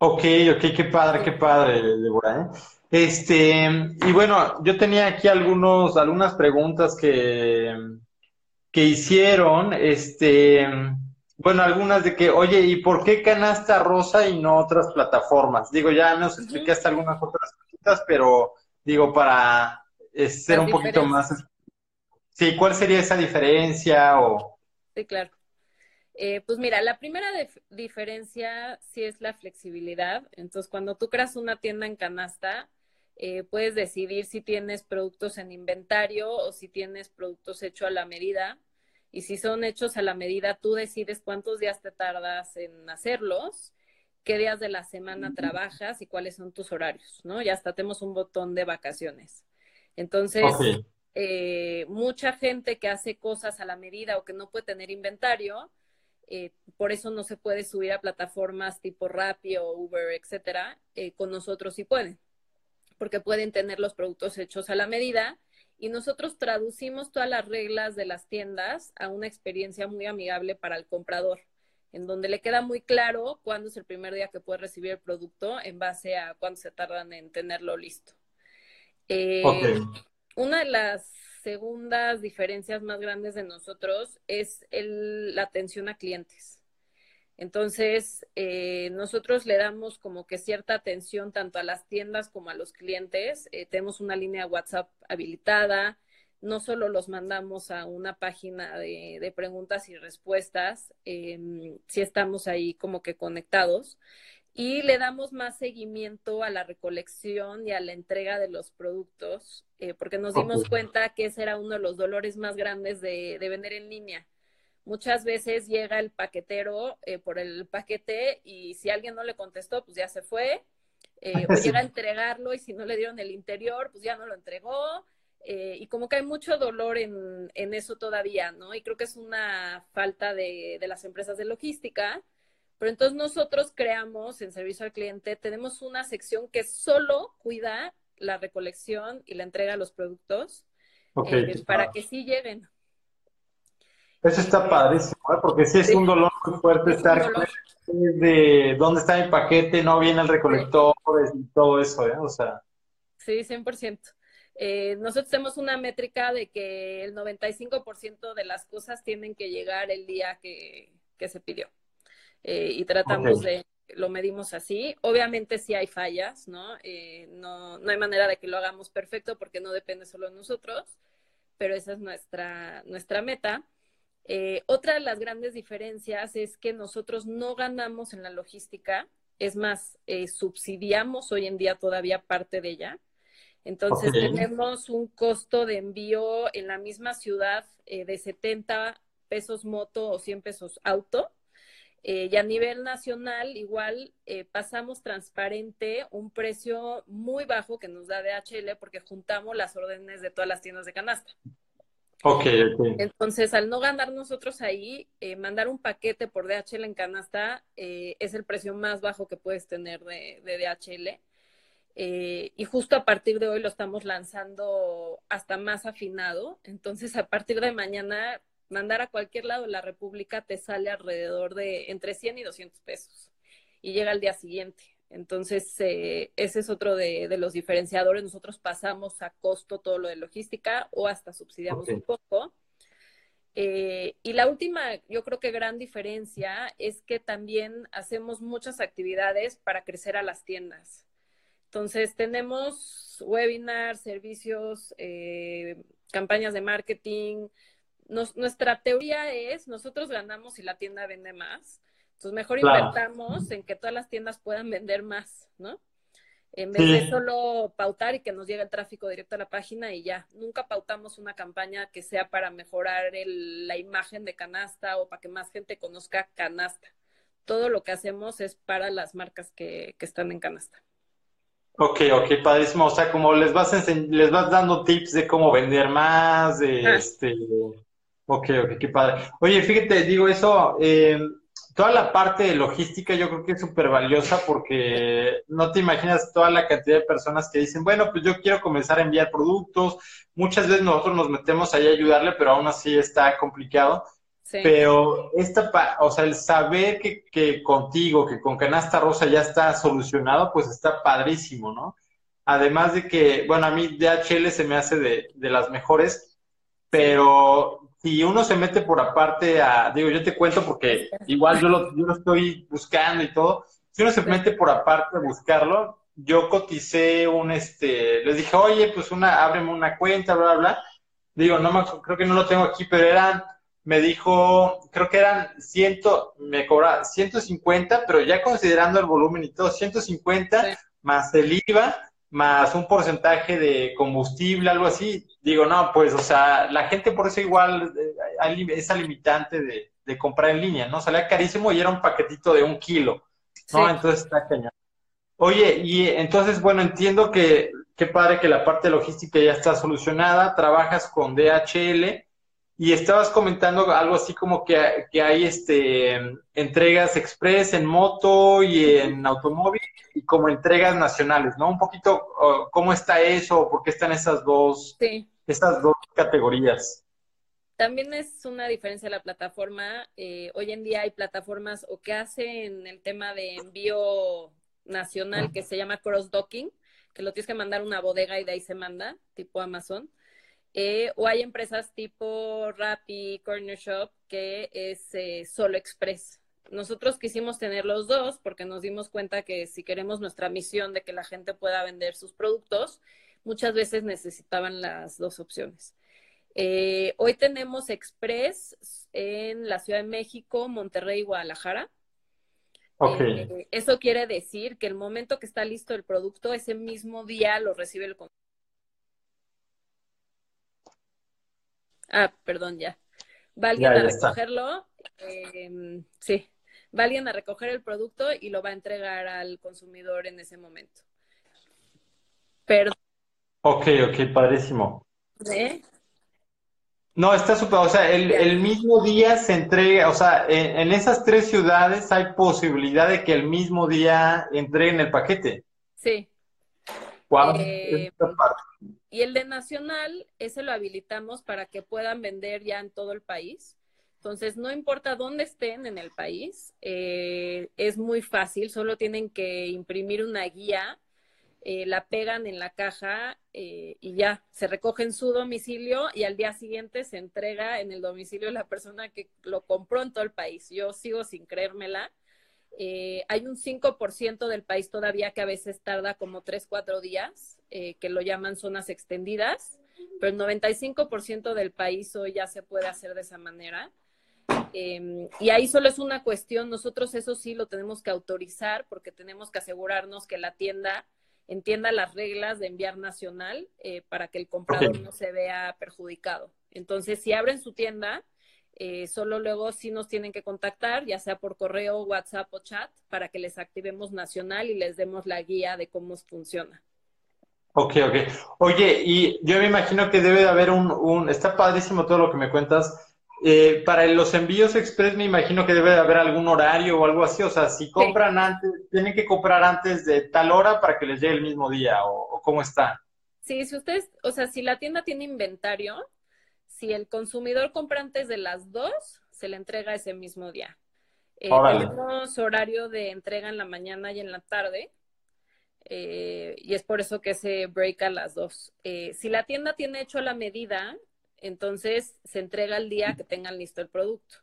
Ok, ok, qué padre, qué padre, Débora, ¿eh? Este, y bueno, yo tenía aquí algunos, algunas preguntas que, que hicieron, este, bueno, algunas de que, oye, ¿y por qué canasta rosa y no otras plataformas? Digo, ya nos explicaste algunas otras cositas, pero digo, para eh, ser un poquito más... Sí, ¿cuál sería esa diferencia? O... Sí, claro. Eh, pues mira, la primera diferencia sí es la flexibilidad. Entonces, cuando tú creas una tienda en canasta, eh, puedes decidir si tienes productos en inventario o si tienes productos hechos a la medida. Y si son hechos a la medida, tú decides cuántos días te tardas en hacerlos, qué días de la semana trabajas y cuáles son tus horarios, ¿no? Y hasta tenemos un botón de vacaciones. Entonces, eh, mucha gente que hace cosas a la medida o que no puede tener inventario, eh, por eso no se puede subir a plataformas tipo Rappi o Uber, etcétera, eh, con nosotros sí pueden, porque pueden tener los productos hechos a la medida y nosotros traducimos todas las reglas de las tiendas a una experiencia muy amigable para el comprador, en donde le queda muy claro cuándo es el primer día que puede recibir el producto en base a cuánto se tardan en tenerlo listo. Eh, una de las segundas diferencias más grandes de nosotros es la atención a clientes. Entonces, eh, nosotros le damos como que cierta atención tanto a las tiendas como a los clientes. Eh, tenemos una línea WhatsApp habilitada. No solo los mandamos a una página de, preguntas y respuestas, em, si estamos ahí como que conectados y le damos más seguimiento a la recolección y a la entrega de los productos, eh, porque nos dimos cuenta que ese era uno de los dolores más grandes de, vender en línea. Muchas veces llega el paquetero eh, por el paquete y si alguien no le contestó, pues ya se fue. Eh, o llega a entregarlo y si no le dieron el interior, pues ya no lo entregó. y como que hay mucho dolor en, eso todavía, ¿no? Y creo que es una falta de, de las empresas de logística pero entonces nosotros creamos en servicio al cliente, tenemos una sección que solo cuida la recolección y la entrega de los productos eh, para que sí lleguen. Eso está padrísimo, ¿eh? porque sí es un dolor muy fuerte estar de dónde está mi paquete, no viene el recolector y todo eso, ¿eh? O sea. Sí, 100%. Eh, nosotros tenemos una métrica de que el 95% de las cosas tienen que llegar el día que se pidió. Eh, y tratamos de, lo medimos así. Obviamente sí hay fallas, ¿no? Eh, ¿no? No hay manera de que lo hagamos perfecto porque no depende solo de nosotros, pero esa es nuestra, nuestra meta. Eh, otra de las grandes diferencias es que nosotros no ganamos en la logística, es más, subsidiamos hoy en día todavía parte de ella. Entonces tenemos un costo de envío en la misma ciudad de 70 pesos moto o 100 pesos auto eh, y a nivel nacional, igual eh, pasamos transparente un precio muy bajo que nos da DHL porque juntamos las órdenes de todas las tiendas de canasta. Ok, ok. Entonces, al no ganar nosotros ahí, eh, mandar un paquete por DHL en canasta es el precio más bajo que puedes tener de, de DHL. y justo a partir de hoy lo estamos lanzando hasta más afinado. Entonces, a partir de mañana mandar a cualquier lado de la República te sale alrededor de entre 100 y 200 pesos y llega al día siguiente. Entonces, eh, ese es otro de, los diferenciadores. Nosotros pasamos a costo todo lo de logística o hasta subsidiamos un poco. Eh, y la última, yo creo que gran diferencia es que también hacemos muchas actividades para crecer a las tiendas. Entonces, tenemos webinars, servicios, eh, campañas de marketing, nuestra teoría es, nosotros ganamos y la tienda vende más. Entonces, mejor invertamos en que todas las tiendas puedan vender más, ¿no? En vez de solo pautar y que nos llegue el tráfico directo a la página y ya. Nunca pautamos una campaña que sea para mejorar la imagen de canasta o para que más gente conozca canasta. Todo lo que hacemos es para las marcas que, están en canasta. Ok, ok, padrísimo. O sea, como les vas, les vas dando tips de cómo vender más, de ah. este Ok, ok, qué padre. Oye, fíjate, digo eso, eh, toda la parte de logística yo creo que es súper valiosa porque no te imaginas toda la cantidad de personas que dicen, bueno, pues yo quiero comenzar a enviar productos. Muchas veces nosotros nos metemos ahí a ayudarle, pero aún así está complicado. Pero esta, o sea, el saber que, que contigo, que con Canasta Rosa ya está solucionado, pues está padrísimo, ¿no? Además de que, bueno, a mí DHL se me hace de, de las mejores, pero si uno se mete por aparte a, digo, yo te cuento porque igual yo lo, yo lo estoy buscando y todo, si uno se mete por aparte a buscarlo, yo coticé un, este, les dije, oye, pues una, ábreme una cuenta, bla, bla, bla. Digo, no me, creo que no lo tengo aquí, pero eran me dijo, creo que eran 100, me cobra 150, pero ya considerando el volumen y todo, 150 más el IVA, más un porcentaje de combustible, algo así. Digo, no, pues, o sea, la gente por eso igual, eh, esa limitante de, de comprar en línea, ¿no? Salía carísimo y era un paquetito de un kilo, ¿no? Entonces está cañón. Oye, y entonces, bueno, entiendo que qué padre que la parte logística ya está solucionada, trabajas con DHL y estabas comentando algo así como que, que hay este entregas express en moto y en automóvil y como entregas nacionales, ¿no? Un poquito cómo está eso, por qué están esas dos, esas dos categorías. También es una diferencia la plataforma. Eh, hoy en día hay plataformas o que hacen el tema de envío nacional que se llama cross-docking, que lo tienes que mandar a una bodega y de ahí se manda, tipo Amazon. Eh, o hay empresas tipo Rappi, Corner Shop, que es eh, solo express. Nosotros quisimos tener los dos porque nos dimos cuenta que si queremos nuestra misión de que la gente pueda vender sus productos, muchas veces necesitaban las dos opciones. Eh, hoy tenemos Express en la Ciudad de México, Monterrey y Guadalajara. Eso quiere decir que el momento que está listo el producto, ese mismo día lo recibe el Ah, perdón, ya. Va alguien a recogerlo. Em, sí, va alguien a recoger el producto y lo va a entregar al consumidor en ese momento. Perdón. Ok, ok, padrísimo. ¿Eh? No, está súper, o sea, el, mismo día se entrega, o sea, en, esas tres ciudades hay posibilidad de que el mismo día entreguen el paquete. Sí. Eh, y el de Nacional, ese lo habilitamos para que puedan vender ya en todo el país. Entonces, no importa dónde estén en el país, eh, es muy fácil, solo tienen que imprimir una guía eh, la pegan en la caja eh, y ya, se recoge en su domicilio y al día siguiente se entrega en el domicilio de la persona que lo compró en todo el país. Yo sigo sin creérmela. Eh, hay un 5% del país todavía que a veces tarda como 3, 4 días, que lo llaman zonas extendidas, pero el 95% del país hoy ya se puede hacer de esa manera. Em, y ahí solo es una cuestión, nosotros eso sí lo tenemos que autorizar porque tenemos que asegurarnos que la tienda entienda las reglas de enviar nacional eh, para que el comprador no se vea perjudicado. Entonces, si abren su tienda, eh, solo luego sí nos tienen que contactar, ya sea por correo, WhatsApp o chat, para que les activemos nacional y les demos la guía de cómo funciona. Ok, ok. Oye, y yo me imagino que debe de haber un, un, está padrísimo todo lo que me cuentas, eh, para los envíos express me imagino que debe de haber algún horario o algo así, o sea, si compran antes, tienen que comprar antes de tal hora para que les llegue el mismo día o, cómo está. Sí, si ustedes, o sea, si la tienda tiene inventario, si el consumidor compra antes de las dos, se le entrega ese mismo día. Eh, tenemos horario de entrega en la mañana y en la tarde. Eh, y es por eso que se break a las dos. si la tienda tiene hecho la medida, entonces se entrega el día que tengan listo el producto.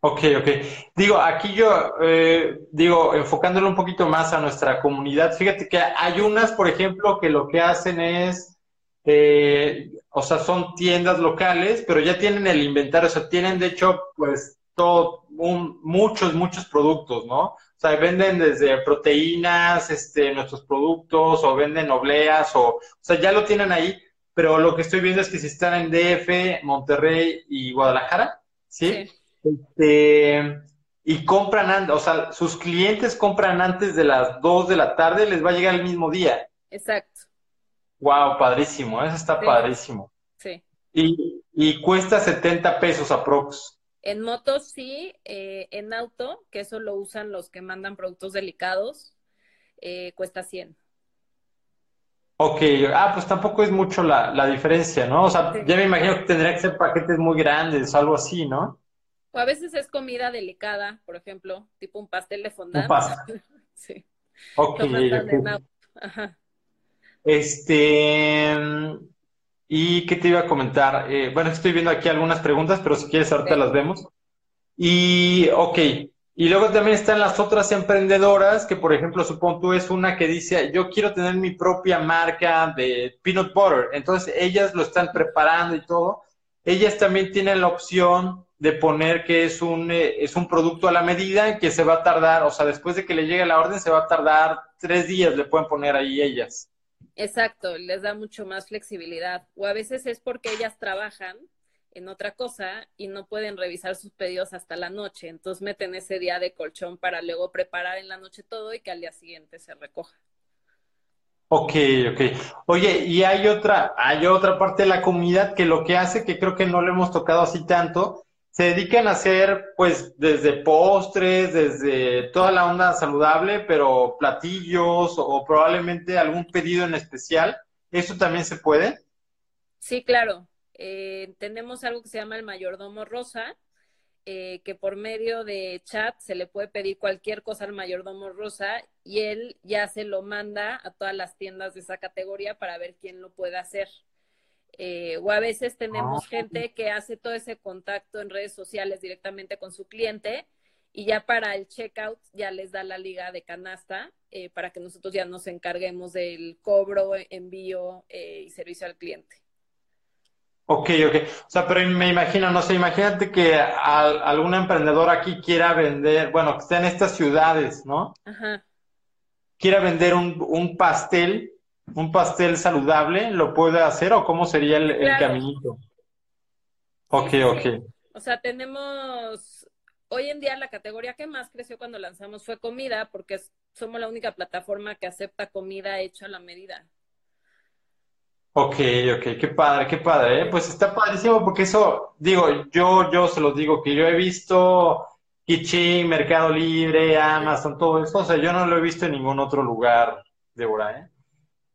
Ok, ok. Digo, aquí yo, eh, digo, enfocándolo un poquito más a nuestra comunidad, fíjate que hay unas, por ejemplo, que lo que hacen es, eh, o sea, son tiendas locales, pero ya tienen el inventario, o sea, tienen de hecho, pues, todo, muchos, muchos productos, ¿no? O sea, venden desde proteínas, este, nuestros productos, o venden obleas, o, o sea, ya lo tienen ahí, pero lo que estoy viendo es que si están en DF, Monterrey y Guadalajara, ¿sí? Este, y compran, o sea, sus clientes compran antes de las 2 de la tarde, les va a llegar el mismo día. Exacto. Wow, padrísimo, eso está padrísimo. Sí. Y, y, cuesta 70 pesos aprox. En motos sí, eh, en auto, que eso lo usan los que mandan productos delicados, eh, cuesta 100. Ok, ah, pues tampoco es mucho la, la diferencia, ¿no? O sea, ya me imagino que tendría que ser paquetes muy grandes, algo así, ¿no? O a veces es comida delicada, por ejemplo, tipo un pastel de fondant. Un pastel. sí. Ok, Ajá. Este, ¿y qué te iba a comentar? Eh, bueno, estoy viendo aquí algunas preguntas, pero si quieres ahorita las vemos. Y, ok, y luego también están las otras emprendedoras, que por ejemplo, supongo tú es una que dice, yo quiero tener mi propia marca de peanut butter. Entonces ellas lo están preparando y todo. Ellas también tienen la opción de poner que es un, eh, es un producto a la medida que se va a tardar, o sea, después de que le llegue la orden se va a tardar tres días, le pueden poner ahí ellas. Exacto, les da mucho más flexibilidad. O a veces es porque ellas trabajan en otra cosa y no pueden revisar sus pedidos hasta la noche, entonces meten ese día de colchón para luego preparar en la noche todo y que al día siguiente se recoja. Ok, ok. Oye, y hay otra, hay otra parte de la comunidad que lo que hace, que creo que no le hemos tocado así tanto, se dedican a hacer, pues, desde postres, desde toda la onda saludable, pero platillos o probablemente algún pedido en especial. ¿Eso también se puede? Sí, claro. Eh, tenemos algo que se llama el mayordomo rosa, eh, que por medio de chat se le puede pedir cualquier cosa al mayordomo rosa y él ya se lo manda a todas las tiendas de esa categoría para ver quién lo puede hacer. Eh, o a veces tenemos ah. gente que hace todo ese contacto en redes sociales directamente con su cliente y ya para el checkout ya les da la liga de canasta eh, para que nosotros ya nos encarguemos del cobro, envío y servicio al cliente. Ok, ok. O sea, pero me imagino, no sé, imagínate que algún emprendedor aquí quiera vender, bueno, que esté en estas ciudades, ¿no? Ajá. Quiera vender un, pastel, un pastel saludable, ¿lo puede hacer o cómo sería el, caminito? Ok, ok. O sea, tenemos, hoy en día la categoría que más creció cuando lanzamos fue comida, porque somos la única plataforma que acepta comida hecha a la medida. Ok, ok, qué padre, qué padre, ¿eh? Pues está padrísimo porque eso, digo, yo, yo se los digo que yo he visto Kitchen, Mercado Libre, Amazon, todo eso, o sea, yo no lo he visto en ningún otro lugar, Débora, ¿eh?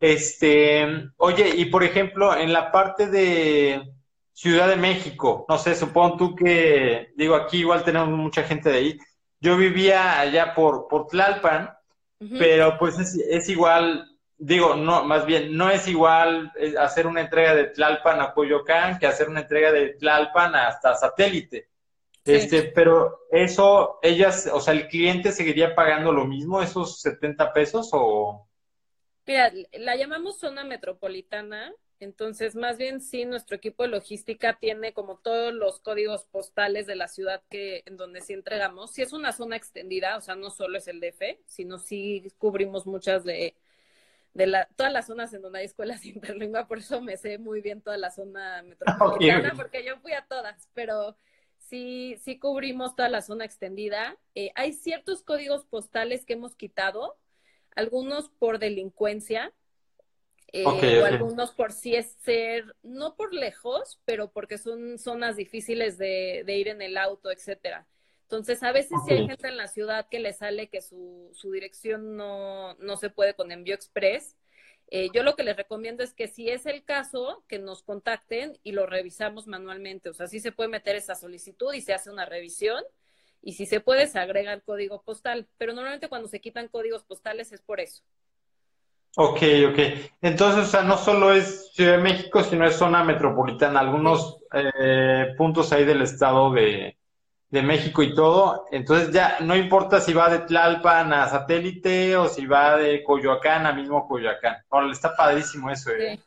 Este, oye, y por ejemplo, en la parte de Ciudad de México, no sé, supongo tú que, digo, aquí igual tenemos mucha gente de ahí. Yo vivía allá por, por Tlalpan, pero pues es, es igual, digo, no, más bien, no es igual eh, hacer una entrega de Tlalpan a Coyoacán que hacer una entrega de Tlalpan hasta satélite. Este, pero eso, ellas, o sea, el cliente seguiría pagando lo mismo, esos 70 pesos o... Mira, la llamamos zona metropolitana, entonces más bien sí, nuestro equipo de logística tiene como todos los códigos postales de la ciudad que en donde sí entregamos. Si es una zona extendida, o sea, no solo es el DF, sino sí cubrimos muchas de de la, todas las zonas en donde hay escuelas interlingua, por eso me sé muy bien toda la zona metropolitana, porque yo fui a todas, pero sí, sí cubrimos toda la zona extendida. Eh, hay ciertos códigos postales que hemos quitado, algunos por delincuencia, eh, o algunos por sí es ser, no por lejos, pero porque son zonas difíciles de, de ir en el auto, etcétera. Entonces, a veces si hay gente en la ciudad que le sale que su, su dirección no, no, se puede con envío express, eh, yo lo que les recomiendo es que si es el caso, que nos contacten y lo revisamos manualmente. O sea, sí se puede meter esa solicitud y se hace una revisión. Y si se puede, se agrega el código postal. Pero normalmente cuando se quitan códigos postales es por eso. Ok, ok. Entonces, o sea, no solo es Ciudad de México, sino es zona metropolitana. Algunos eh, puntos ahí del estado de, de México y todo, entonces ya no importa si va de Tlalpan a satélite o si va de Coyoacán a mismo Coyoacán. Ahora, está padrísimo eso. ¿eh?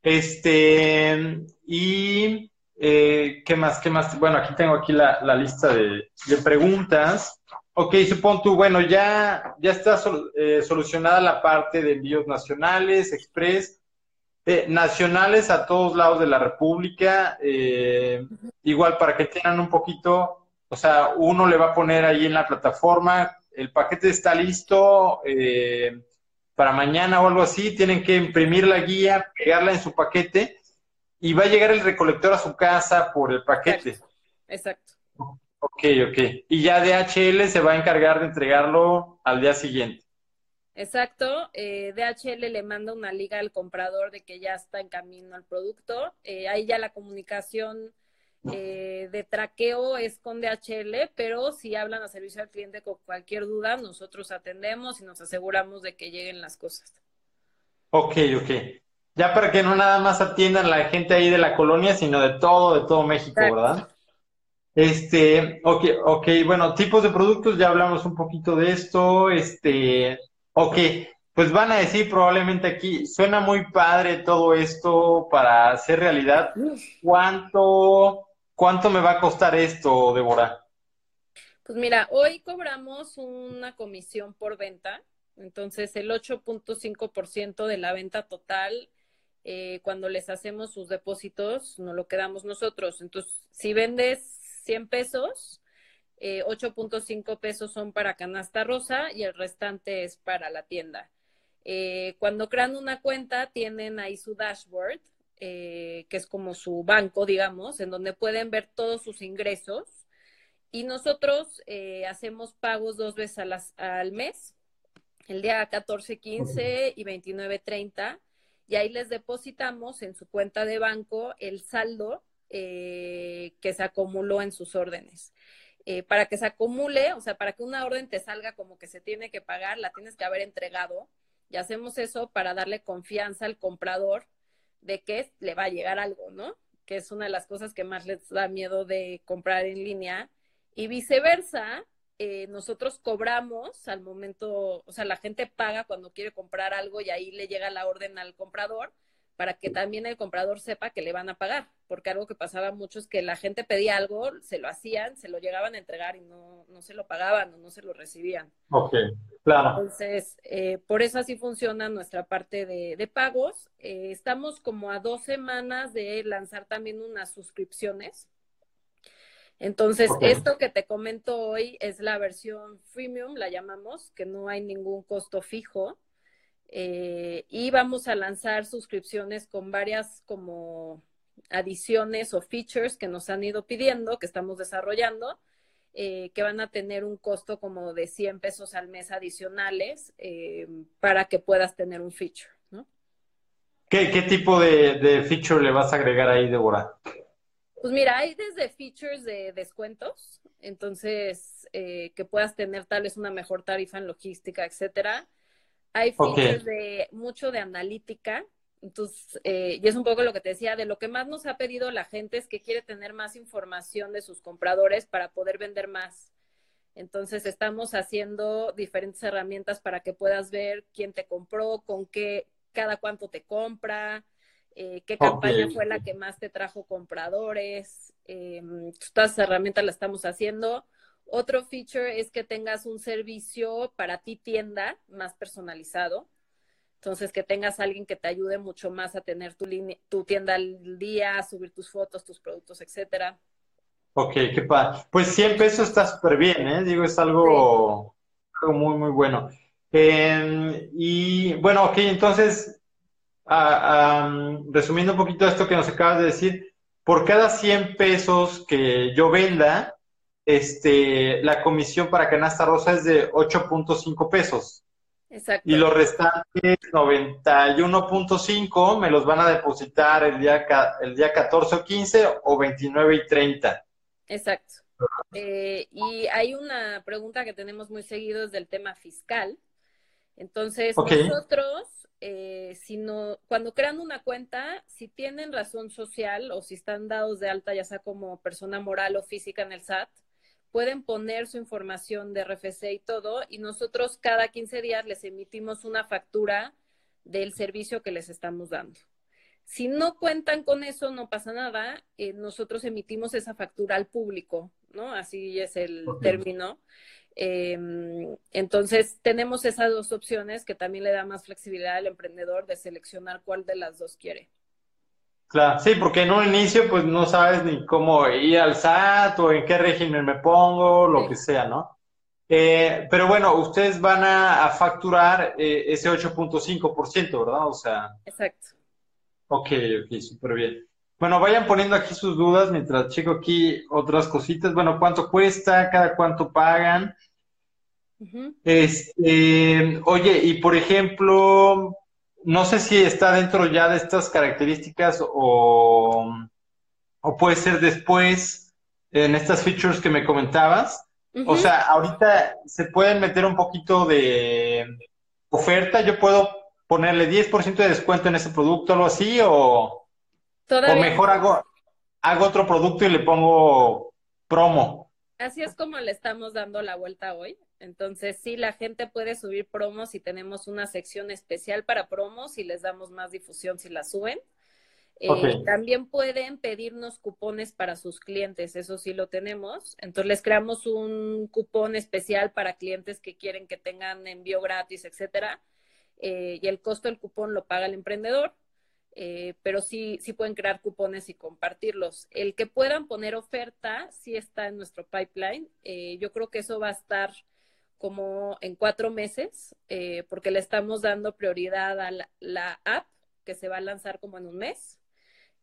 Este, y eh, ¿qué más? ¿Qué más? Bueno, aquí tengo aquí la, lista de, preguntas. Ok, supongo tú, bueno, ya, ya está eh, solucionada la parte de envíos nacionales, express. Eh, nacionales a todos lados de la República, eh, igual para que tengan un poquito, o sea, uno le va a poner ahí en la plataforma, el paquete está listo eh, para mañana o algo así, tienen que imprimir la guía, pegarla en su paquete y va a llegar el recolector a su casa por el paquete. Exacto. Ok, ok. Y ya DHL se va a encargar de entregarlo al día siguiente. Exacto, eh, DHL le manda una liga al comprador de que ya está en camino al producto. Eh, ahí ya la comunicación eh, de traqueo es con DHL, pero si hablan a servicio al cliente con cualquier duda, nosotros atendemos y nos aseguramos de que lleguen las cosas. Ok, ok. Ya para que no nada más atiendan la gente ahí de la colonia, sino de todo, de todo México, ¿verdad? Este, ok, ok, bueno, tipos de productos, ya hablamos un poquito de esto, este, Ok, pues van a decir probablemente aquí, suena muy padre todo esto para hacer realidad. ¿Cuánto, ¿cuánto me va a costar esto, Débora? Pues mira, hoy cobramos una comisión por venta, entonces el 8.5% de la venta total, eh, cuando les hacemos sus depósitos, no lo quedamos nosotros. Entonces, si vendes 100 pesos, 8.5 eh, pesos son para canasta rosa y el restante es para la tienda. Eh, cuando crean una cuenta, tienen ahí su dashboard, eh, que es como su banco, digamos, en donde pueden ver todos sus ingresos. Y nosotros hacemos pagos dos veces al mes, el día 14, 15 y 29, 30. Y ahí les depositamos en su cuenta de banco el saldo que se acumuló en sus órdenes. Eh, para que se acumule, o sea, para que una orden te salga como que se tiene que pagar, la tienes que haber entregado. Y hacemos eso para darle confianza al comprador de que le va a llegar algo, ¿no? Que es una de las cosas que más les da miedo de comprar en línea. Y viceversa, eh, nosotros cobramos al momento, o sea, la gente paga cuando quiere comprar algo y ahí le llega la orden al comprador para que también el comprador sepa que le van a pagar, porque algo que pasaba mucho es que la gente pedía algo, se lo hacían, se lo llegaban a entregar y no, no se lo pagaban o no se lo recibían. Ok, claro. Entonces, eh, por eso así funciona nuestra parte de, pagos. Eh, estamos como a dos semanas de lanzar también unas suscripciones. Entonces, esto que te comento hoy es la versión freemium, la llamamos, que no hay ningún costo fijo. Eh, y vamos a lanzar suscripciones con varias como adiciones o features que nos han ido pidiendo, que estamos desarrollando, eh, que van a tener un costo como de 100 pesos al mes adicionales eh, para que puedas tener un feature, ¿no? ¿Qué, qué tipo de, de, feature le vas a agregar ahí, Débora? Pues mira, hay desde features de descuentos, entonces que puedas tener tal vez una mejor tarifa en logística, etcétera hay features de mucho de analítica. Entonces, eh, y es un poco lo que te decía, de lo que más nos ha pedido la gente es que quiere tener más información de sus compradores para poder vender más. Entonces, estamos haciendo diferentes herramientas para que puedas ver quién te compró, con qué, cada cuánto te compra, eh, qué campaña fue la que más te trajo compradores. Eh, todas esas herramientas las estamos haciendo. Otro feature es que tengas un servicio para ti tienda más personalizado. Entonces, que tengas alguien que te ayude mucho más a tener tu, tu tienda al día, subir tus fotos, tus productos, etcétera. Ok, qué padre. Pues 100 pesos está súper bien, ¿eh? Digo, es algo, muy, muy bueno. Em, y bueno, ok, entonces, resumiendo un poquito esto que nos acabas de decir, por cada 100 pesos que yo venda, este, la comisión para canasta rosa es de 8.5 pesos. Exacto. Y los restantes 91.5 me los van a depositar el día, el día 14 o 15 o 29 y 30. Exacto. Eh, y hay una pregunta que tenemos muy seguido es del tema fiscal. Entonces, nosotros, eh, si no, cuando crean una cuenta, si tienen razón social o si están dados de alta, ya sea como persona moral o física en el SAT, pueden poner su información de RFC y todo, y nosotros cada 15 días les emitimos una factura del servicio que les estamos dando. Si no cuentan con eso, no pasa nada. Eh, nosotros emitimos esa factura al público, ¿no? Así es el término. Em, entonces, tenemos esas dos opciones que también le da más flexibilidad al emprendedor de seleccionar cuál de las dos quiere. Claro, sí, porque en un inicio pues no sabes ni cómo ir al SAT o en qué régimen me pongo, lo que sea, ¿no? Eh, pero bueno, ustedes van a, facturar eh, ese 8.5%, ¿verdad? O sea. Exacto. Ok, ok, súper bien. Bueno, vayan poniendo aquí sus dudas mientras checo aquí otras cositas. Bueno, ¿cuánto cuesta? ¿Cada cuánto pagan? Este, oye, y por ejemplo, no sé si está dentro ya de estas características o, o puede ser después en estas features que me comentabas. O sea, ahorita se pueden meter un poquito de oferta. Yo puedo ponerle 10% de descuento en ese producto, algo así, o, o mejor hago, hago otro producto y le pongo promo. Así es como le estamos dando la vuelta hoy. Entonces, sí, la gente puede subir promos y tenemos una sección especial para promos y les damos más difusión si la suben. Eh, también pueden pedirnos cupones para sus clientes, eso sí lo tenemos. Entonces les creamos un cupón especial para clientes que quieren que tengan envío gratis, etcétera. Eh, y el costo del cupón lo paga el emprendedor, eh, pero sí, sí pueden crear cupones y compartirlos. El que puedan poner oferta sí está en nuestro pipeline. yo creo que eso va a estar como en cuatro meses, porque le estamos dando prioridad a la app que se va a lanzar como en un mes.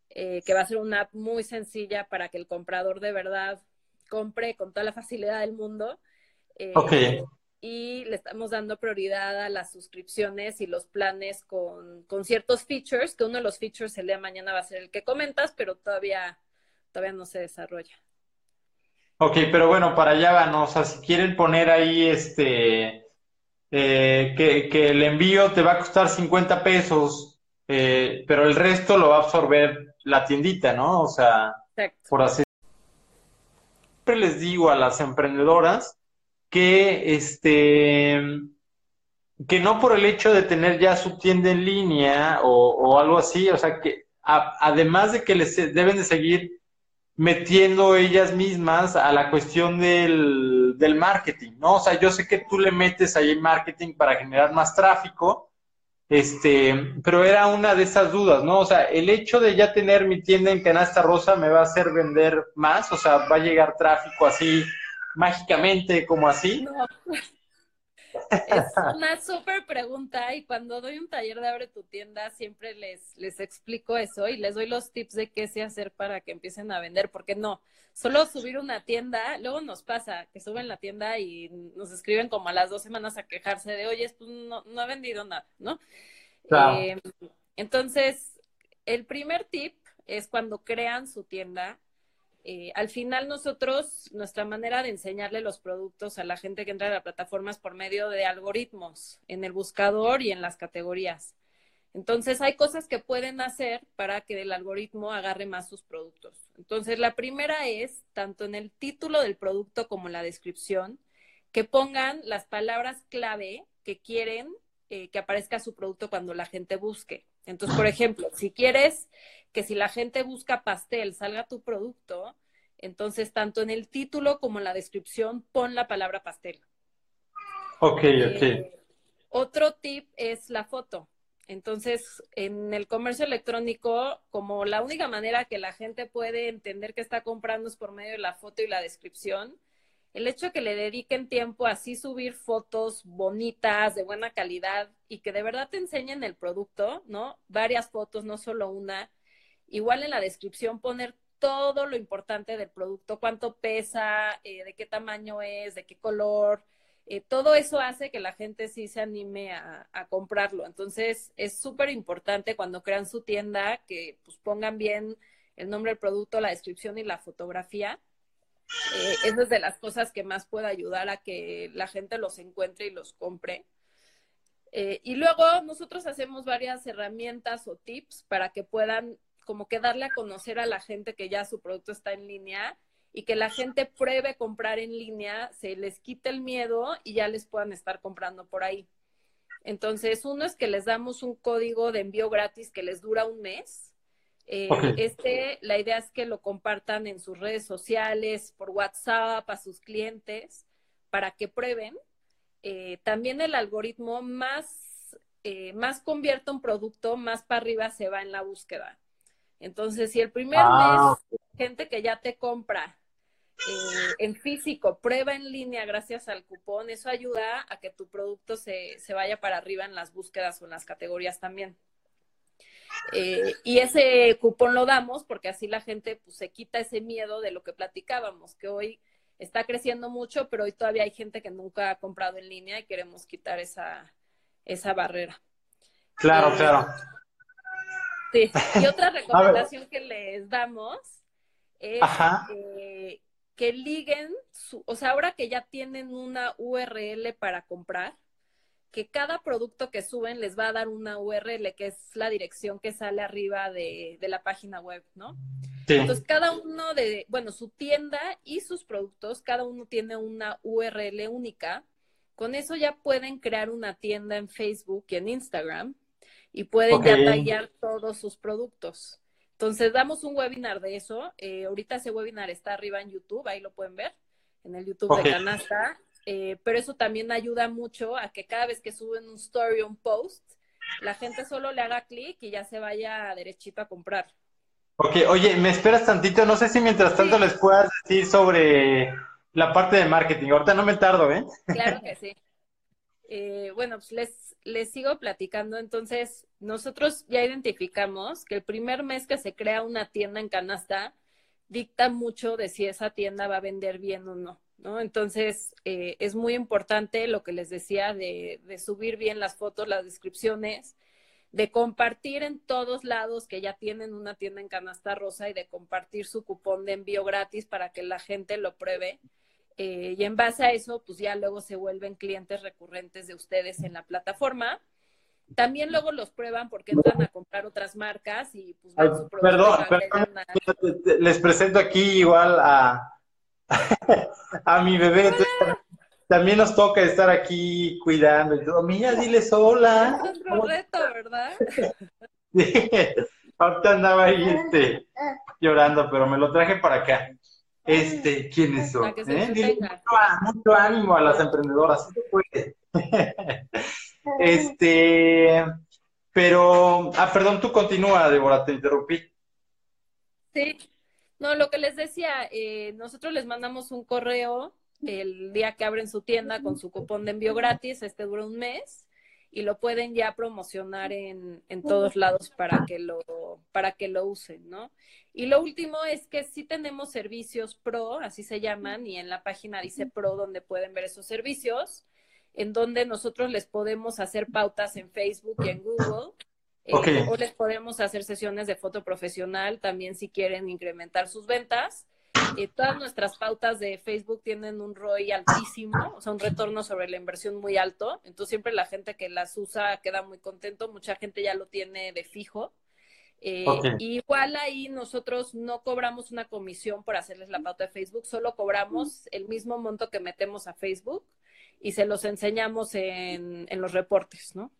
Eh, que va a ser una app muy sencilla para que el comprador de verdad compre con toda la facilidad del mundo. Eh, y le estamos dando prioridad a las suscripciones y los planes con, con, ciertos features, que uno de los features el día de mañana va a ser el que comentas, pero todavía, todavía no se desarrolla. Ok, pero bueno, para allá van, o sea, si quieren poner ahí este, eh, que, que el envío te va a costar 50 pesos, pero el resto lo va a absorber la tiendita, ¿no? O sea, por así siempre les digo a las emprendedoras que este que no por el hecho de tener ya su tienda en línea o, algo así, o sea que además de que les deben de seguir metiendo ellas mismas a la cuestión del, del marketing, ¿no? O sea, yo sé que tú le metes ahí marketing para generar más tráfico, este, pero era una de esas dudas, ¿no? O sea, el hecho de ya tener mi tienda en canasta rosa me va a hacer vender más, o sea, va a llegar tráfico así mágicamente como así. No. Es una súper pregunta y cuando doy un taller de abre tu tienda siempre les, les explico eso y les doy los tips de qué se hacer para que empiecen a vender, porque no, solo subir una tienda, luego nos pasa que suben la tienda y nos escriben como a las dos semanas a quejarse de, oye, pues no, no he vendido nada, ¿no? Eh, entonces, el primer tip es cuando crean su tienda, eh, al final nosotros, nuestra manera de enseñarle los productos a la gente que entra a la plataforma es por medio de algoritmos en el buscador y en las categorías. Entonces hay cosas que pueden hacer para que el algoritmo agarre más sus productos. Entonces la primera es, tanto en el título del producto como en la descripción, que pongan las palabras clave que quieren eh, que aparezca su producto cuando la gente busque. Entonces, por ejemplo, si quieres que si la gente busca pastel salga tu producto, entonces tanto en el título como en la descripción pon la palabra pastel. Ok, ok. Eh, otro tip es la foto. Entonces, en el comercio electrónico, como la única manera que la gente puede entender que está comprando es por medio de la foto y la descripción, el hecho de que le dediquen tiempo a así subir fotos bonitas, de buena calidad y que de verdad te enseñen el producto, ¿no? Varias fotos, no solo una. Igual en la descripción poner todo lo importante del producto, cuánto pesa, eh, de qué tamaño es, de qué color. Eh, todo eso hace que la gente sí se anime a, comprarlo. Entonces, es súper importante cuando crean su tienda que pues, pongan bien el nombre del producto, la descripción y la fotografía eh, es de las cosas que más puede ayudar a que la gente los encuentre y los compre. Eh, y luego nosotros hacemos varias herramientas o tips para que puedan como que darle a conocer a la gente que ya su producto está en línea y que la gente pruebe comprar en línea, se les quite el miedo y ya les puedan estar comprando por ahí. Entonces, uno es que les damos un código de envío gratis que les dura un mes eh, este, la idea es que lo compartan en sus redes sociales, por WhatsApp, a sus clientes, para que prueben. Eh, también el algoritmo más, eh, más convierte un producto, más para arriba se va en la búsqueda. Entonces, si el primer ah. mes, gente que ya te compra en físico, prueba en línea gracias al cupón, eso ayuda a que tu producto se, se vaya para arriba en las búsquedas o en las categorías también. Eh, y ese cupón lo damos porque así la gente pues, se quita ese miedo de lo que platicábamos, que hoy está creciendo mucho, pero hoy todavía hay gente que nunca ha comprado en línea y queremos quitar esa, esa barrera. Claro, eh, claro. Sí, y otra recomendación que les damos es eh, que liguen, su, o sea, ahora que ya tienen una URL para comprar, que cada producto que suben les va a dar una URL, que es la dirección que sale arriba de, la página web, ¿no? Entonces, cada uno de, bueno, su tienda y sus productos, cada uno tiene una URL única. Con eso ya pueden crear una tienda en Facebook y en Instagram y pueden ya tallar todos sus productos. entonces damos un webinar de eso. Eh, ahorita ese webinar está arriba en YouTube, ahí lo pueden ver, en el YouTube de Canasta. Eh, pero eso también ayuda mucho a que cada vez que suben un story o un post, la gente solo le haga clic y ya se vaya derechito a comprar. Ok, oye, me esperas tantito, no sé si mientras tanto les puedas decir sobre la parte de marketing. Ahorita no me tardo, ¿eh? Claro que sí. Eh, bueno, pues les, les sigo platicando. Entonces, nosotros ya identificamos que el primer mes que se crea una tienda en canasta dicta mucho de si esa tienda va a vender bien o no. ¿no? Entonces, eh, es muy importante lo que les decía de, de, subir bien las fotos, las descripciones, de compartir en todos lados que ya tienen una tienda en canasta rosa y de compartir su cupón de envío gratis para que la gente lo pruebe. Eh, y en base a eso, pues ya luego se vuelven clientes recurrentes de ustedes en la plataforma. También luego los prueban porque entran a comprar otras marcas y pues ven su Perdón, perdón les presento aquí igual a, a mi bebé. también nos toca estar aquí cuidando. Y todo. Mira, diles hola. Es otro reto, ¿verdad? sí. Ahorita andaba ahí este, llorando, pero me lo traje para acá. Este, ¿quiénes son? ¿Eh? Dile mucho, mucho, ánimo a las emprendedoras, se puede. este, pero, ah, perdón, tú continúa, Débora, te interrumpí. Sí, no, lo que les decía, eh, nosotros les mandamos un correo el día que abren su tienda con su cupón de envío gratis, este dura un mes y lo pueden ya promocionar en, en, todos lados para que lo para que lo usen, ¿no? Y lo último es que sí tenemos servicios pro, así se llaman, y en la página dice pro donde pueden ver esos servicios, en donde nosotros les podemos hacer pautas en Facebook y en Google. Eh, o les podemos hacer sesiones de foto profesional también si quieren incrementar sus ventas. Eh, todas nuestras pautas de Facebook tienen un ROI altísimo, o sea, un retorno sobre la inversión muy alto. Entonces, siempre la gente que las usa queda muy contento. Mucha gente ya lo tiene de fijo. Eh, Igual ahí nosotros no cobramos una comisión por hacerles la pauta de Facebook, solo cobramos el mismo monto que metemos a Facebook y se los enseñamos en, en los reportes, ¿no?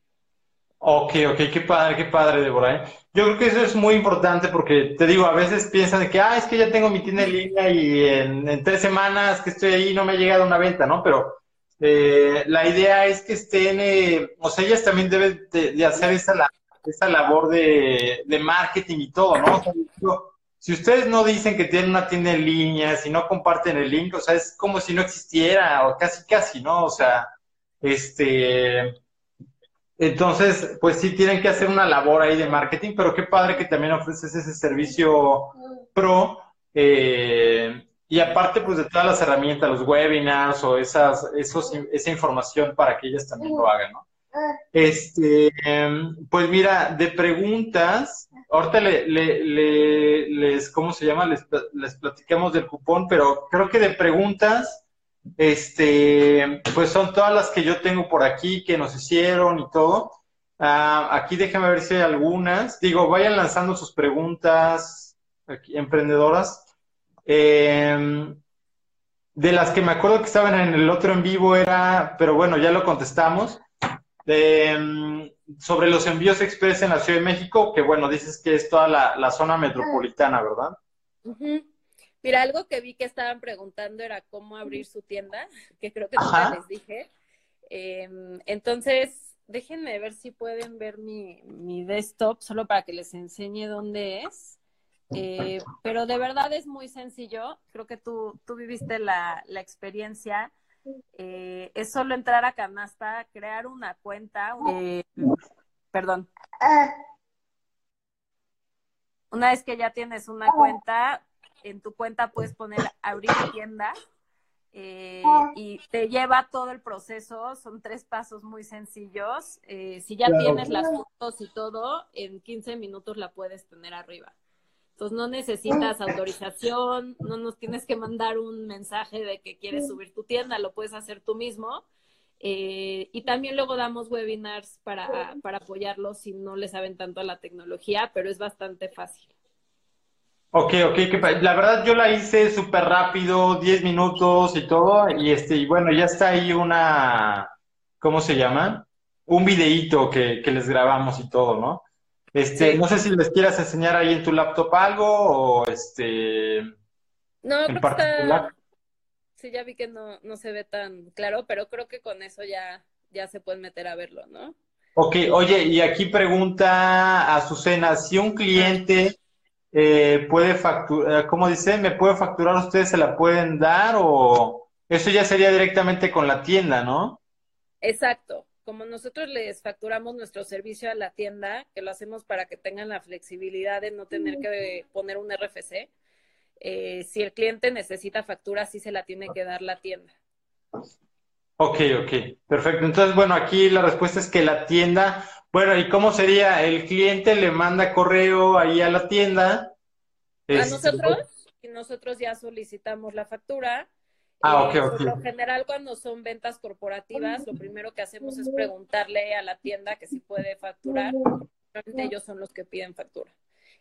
Ok, ok, qué padre, qué padre, Débora. ¿eh? Yo creo que eso es muy importante porque te digo, a veces piensan que, ah, es que ya tengo mi tienda en línea y en, tres semanas que estoy ahí no me ha llegado una venta, ¿no? Pero eh, la idea es que estén, eh, o sea, ellas también deben de, hacer esa, la, esa labor de, de, marketing y todo, ¿no? si ustedes no dicen que tienen una tienda en línea, si no comparten el link, o sea, es como si no existiera, o casi, casi, ¿no? O sea, este entonces, pues sí tienen que hacer una labor ahí de marketing, pero qué padre que también ofreces ese servicio pro. Eh, y aparte, pues de todas las herramientas, los webinars o esas, esos, esa información para que ellas también lo hagan, ¿no? Este, pues mira, de preguntas, ahorita le, le, les, ¿cómo se llama? Les, les platicamos del cupón, pero creo que de preguntas, este, pues son todas las que yo tengo por aquí que nos hicieron y todo. Ah, aquí déjame ver si hay algunas. Digo, vayan lanzando sus preguntas emprendedoras. Em, de las que me acuerdo que estaban en el otro en vivo era, pero bueno, ya lo contestamos. Em, sobre los envíos express en la Ciudad de México, que bueno, dices que es toda la, zona metropolitana, ¿verdad? Mira, algo que vi que estaban preguntando era cómo abrir su tienda, que creo que nunca les dije. Em, entonces, déjenme ver si pueden ver mi, desktop, solo para que les enseñe dónde es. Eh, pero de verdad es muy sencillo. Creo que tú, tú viviste la, experiencia. Eh, es solo entrar a Canasta, crear una cuenta. Eh, perdón. Una vez que ya tienes una cuenta, en tu cuenta puedes poner abrir tienda eh, y te lleva todo el proceso. Son tres pasos muy sencillos. Eh, si ya tienes las fotos y todo, en 15 minutos la puedes tener arriba. Entonces no necesitas autorización, no nos tienes que mandar un mensaje de que quieres subir tu tienda, lo puedes hacer tú mismo. Eh, y también luego damos webinars para, para apoyarlos si no les saben tanto a la tecnología, pero es bastante fácil. Ok, ok, la verdad yo la hice súper rápido, 10 minutos y todo, y este, y bueno, ya está ahí una, ¿cómo se llama? Un videíto que, que les grabamos y todo, ¿no? Este, no sé si les quieras enseñar ahí en tu laptop algo o este. No, creo que está. Sí, ya vi que no, no se ve tan claro, pero creo que con eso ya, ya se pueden meter a verlo, ¿no? Ok, oye, y aquí pregunta Azucena, si un cliente eh, puede facturar, ¿cómo dice? ¿Me puede facturar? ¿Ustedes se la pueden dar o eso ya sería directamente con la tienda, ¿no? Exacto. Como nosotros les facturamos nuestro servicio a la tienda, que lo hacemos para que tengan la flexibilidad de no tener que poner un RFC, eh, si el cliente necesita factura, sí se la tiene que dar la tienda. Ok, ok, perfecto. Entonces, bueno, aquí la respuesta es que la tienda bueno, ¿y cómo sería? El cliente le manda correo ahí a la tienda. A este, nosotros, y nosotros ya solicitamos la factura. Ah, ok, eh, ok. Por lo general, cuando son ventas corporativas, lo primero que hacemos es preguntarle a la tienda que si puede facturar. Ellos son los que piden factura.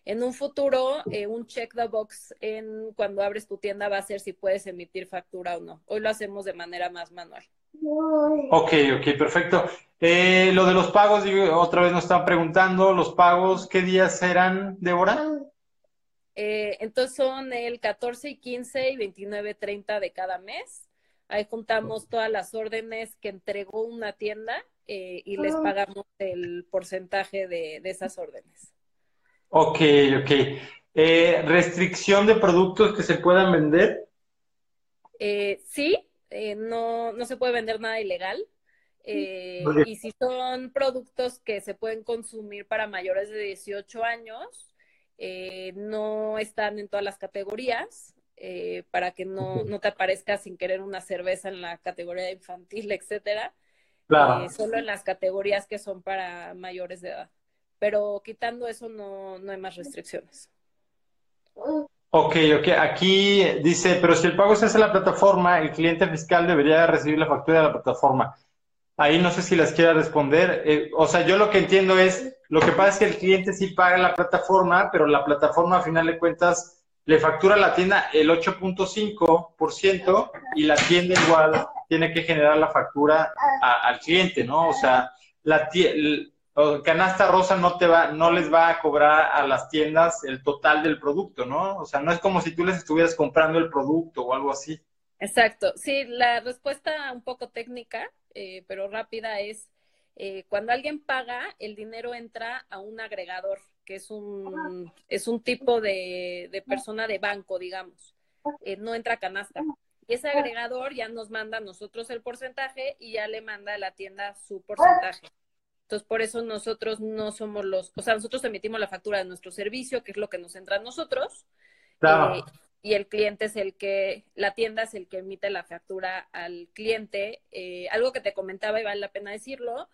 En un futuro, eh, un check the box en cuando abres tu tienda va a ser si puedes emitir factura o no. Hoy lo hacemos de manera más manual. Ok, ok, perfecto. Eh, lo de los pagos, otra vez nos están preguntando, los pagos, ¿qué días serán, Débora? Eh, entonces son el 14 y 15 y 29 30 de cada mes. Ahí juntamos todas las órdenes que entregó una tienda eh, y les pagamos el porcentaje de, esas órdenes. Ok, ok. ¿Restricción de productos que se puedan vender? sí, no, no se puede vender nada ilegal. Eh, y si son productos que se pueden consumir para mayores de 18 años, eh, no están en todas las categorías, eh, para que no, no, te aparezca sin querer una cerveza en la categoría infantil, etcétera. Claro. solo en las categorías que son para mayores de edad. Pero quitando eso, no, no hay más restricciones. Ok, ok. Aquí dice, pero si el pago se hace en la plataforma, el cliente fiscal debería recibir la factura de la plataforma. Ahí no sé si las quiera responder. Eh, o sea, yo lo que entiendo es, lo que pasa es que el cliente sí paga la plataforma, pero la plataforma a final de cuentas le factura a la tienda el 8.5% y la tienda igual tiene que generar la factura al cliente, ¿no? O sea, la canasta rosa no te va, no les va a cobrar a las tiendas el total del producto, ¿no? O sea, no es como si tú les estuvieras comprando el producto o algo así. Exacto. Sí, la respuesta un poco técnica eh, pero rápida, es eh, cuando alguien paga, el dinero entra a un agregador, que es un, es un tipo de, persona de banco, digamos. Eh, no entra canasta. Y ese agregador ya nos manda a nosotros el porcentaje y ya le manda a la tienda su porcentaje. Entonces, por eso nosotros no somos los, o sea, nosotros emitimos la factura de nuestro servicio, que es lo que nos entra a nosotros. Claro y el cliente es el que, la tienda es el que emite la factura al cliente. Eh, algo que te comentaba y vale la pena decirlo,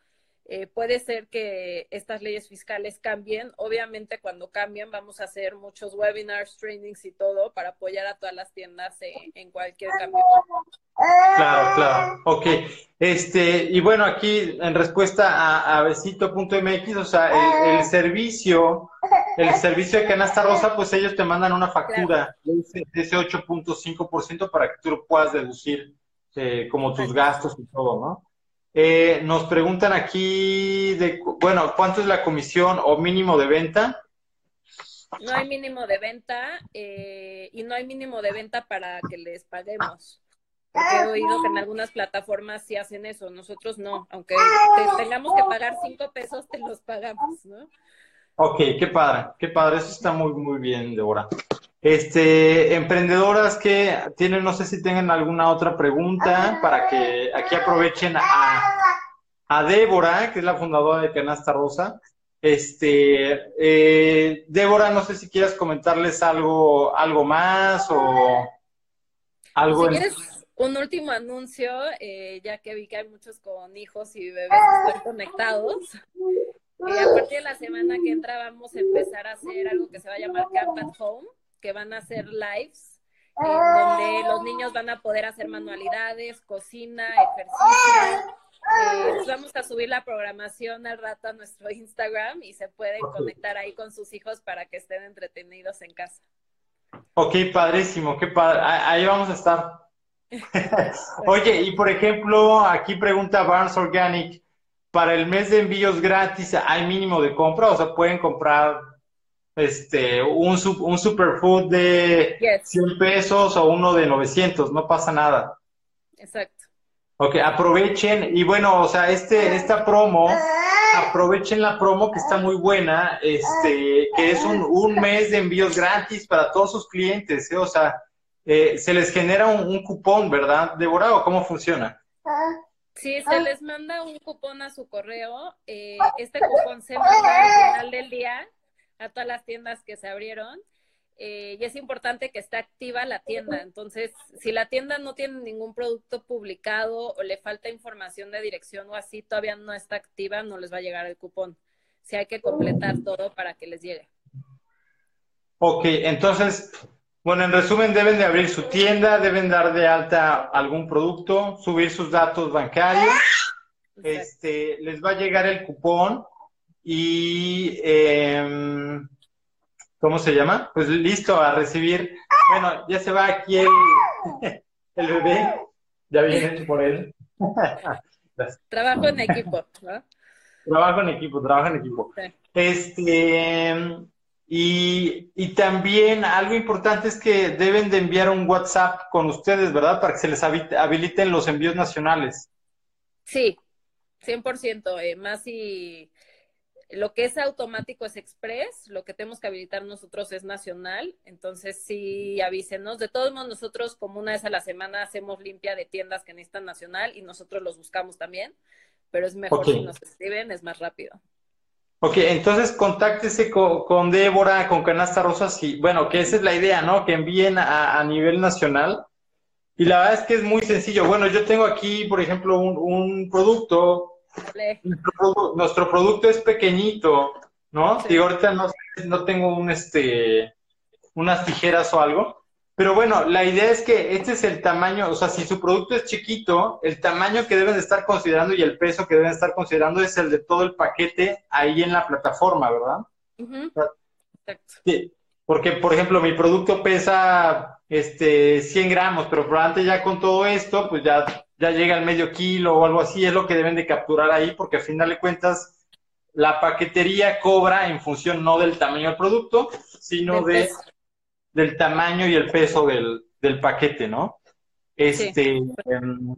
eh, puede ser que estas leyes fiscales cambien. Obviamente cuando cambien vamos a hacer muchos webinars, trainings y todo para apoyar a todas las tiendas en cualquier cambio. Claro, claro. Ok. Este, y bueno, aquí en respuesta a, a besito.mx, o sea, el, servicio, el servicio de canasta rosa, pues ellos te mandan una factura de ese 8.5% para que tú lo puedas deducir eh, como tus gastos y todo, ¿no? Eh, nos preguntan aquí de, bueno, ¿cuánto es la comisión o mínimo de venta? No hay mínimo de venta eh, y no hay mínimo de venta para que les paguemos. Porque he oído que en algunas plataformas sí hacen eso, nosotros no, aunque tengamos que pagar cinco pesos, te los pagamos, ¿no? Ok, qué padre, qué padre, eso está muy, muy bien, Débora. Este, emprendedoras que tienen, no sé si tengan alguna otra pregunta para que aquí aprovechen a, a Débora, que es la fundadora de Canasta Rosa. Este, eh, Débora, no sé si quieres comentarles algo, algo más o algo. Si quieres un último anuncio, eh, ya que vi que hay muchos con hijos y bebés que están conectados. Eh, a partir de la semana que entra vamos a empezar a hacer algo que se va a llamar Camp at Home que van a hacer lives, donde los niños van a poder hacer manualidades, cocina, ejercicio. Eh, vamos a subir la programación al rato a nuestro Instagram y se pueden conectar ahí con sus hijos para que estén entretenidos en casa. Ok, padrísimo, qué padre. Ahí vamos a estar. Oye, y por ejemplo, aquí pregunta Barnes Organic, para el mes de envíos gratis hay mínimo de compra, o sea, pueden comprar este un, un superfood de 100 pesos o uno de 900, no pasa nada. Exacto. Ok, aprovechen y bueno, o sea, este, esta promo, aprovechen la promo que está muy buena, este, que es un, un mes de envíos gratis para todos sus clientes, ¿eh? o sea, eh, se les genera un, cupón, ¿verdad, Débora? ¿O cómo funciona? Sí, se les manda un cupón a su correo. Eh, este cupón se manda al final del día a todas las tiendas que se abrieron. Eh, y es importante que esté activa la tienda. Entonces, si la tienda no tiene ningún producto publicado o le falta información de dirección o así, todavía no está activa, no les va a llegar el cupón. Si hay que completar todo para que les llegue. Ok, entonces, bueno, en resumen, deben de abrir su tienda, deben dar de alta algún producto, subir sus datos bancarios, este, les va a llegar el cupón y, em, ¿cómo se llama? Pues listo a recibir. Bueno, ya se va aquí el, el bebé, ya vienen por él. Trabajo en equipo, ¿no? Trabajo en equipo, trabajo en equipo. Este, y, también algo importante es que deben de enviar un WhatsApp con ustedes, ¿verdad? Para que se les habiliten los envíos nacionales. Sí, 100%. Eh, más si lo que es automático es express, lo que tenemos que habilitar nosotros es nacional. Entonces, sí, avísenos. De todos modos, nosotros como una vez a la semana hacemos limpia de tiendas que necesitan nacional y nosotros los buscamos también. Pero es mejor si nos escriben, es más rápido. Ok, entonces contáctese con, Débora, con Canasta Rosas, y bueno, que esa es la idea, ¿no? Que envíen a, nivel nacional. Y la verdad es que es muy sencillo. Bueno, yo tengo aquí, por ejemplo, un, producto. Nuestro, producto es pequeñito, ¿no? Y ahorita no, no tengo un, este, unas tijeras o algo. Pero bueno, la idea es que este es el tamaño, o sea, si su producto es chiquito, el tamaño que deben de estar considerando y el peso que deben estar considerando es el de todo el paquete ahí en la plataforma, ¿verdad? Exacto. Sí, porque, por ejemplo, mi producto pesa este 100 gramos, pero probablemente ya con todo esto, pues ya, ya llega al medio kilo o algo así, es lo que deben de capturar ahí, porque al final de cuentas, la paquetería cobra en función no del tamaño del producto, sino de del tamaño y el peso del, del paquete, ¿no? Este, em,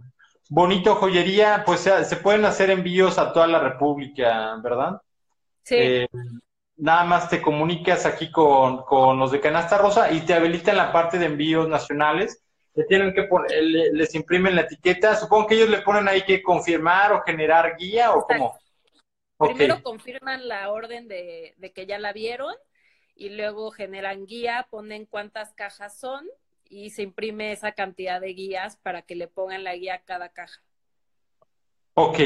bonito joyería, pues se, pueden hacer envíos a toda la República, ¿verdad? Sí. Eh, nada más te comunicas aquí con, con, los de Canasta Rosa y te habilitan la parte de envíos nacionales. Le tienen que poner, les imprimen la etiqueta. Supongo que ellos le ponen ahí que confirmar o generar guía o cómo. Primero confirman la orden de, de que ya la vieron y luego generan guía, ponen cuántas cajas son y se imprime esa cantidad de guías para que le pongan la guía a cada caja. Ok,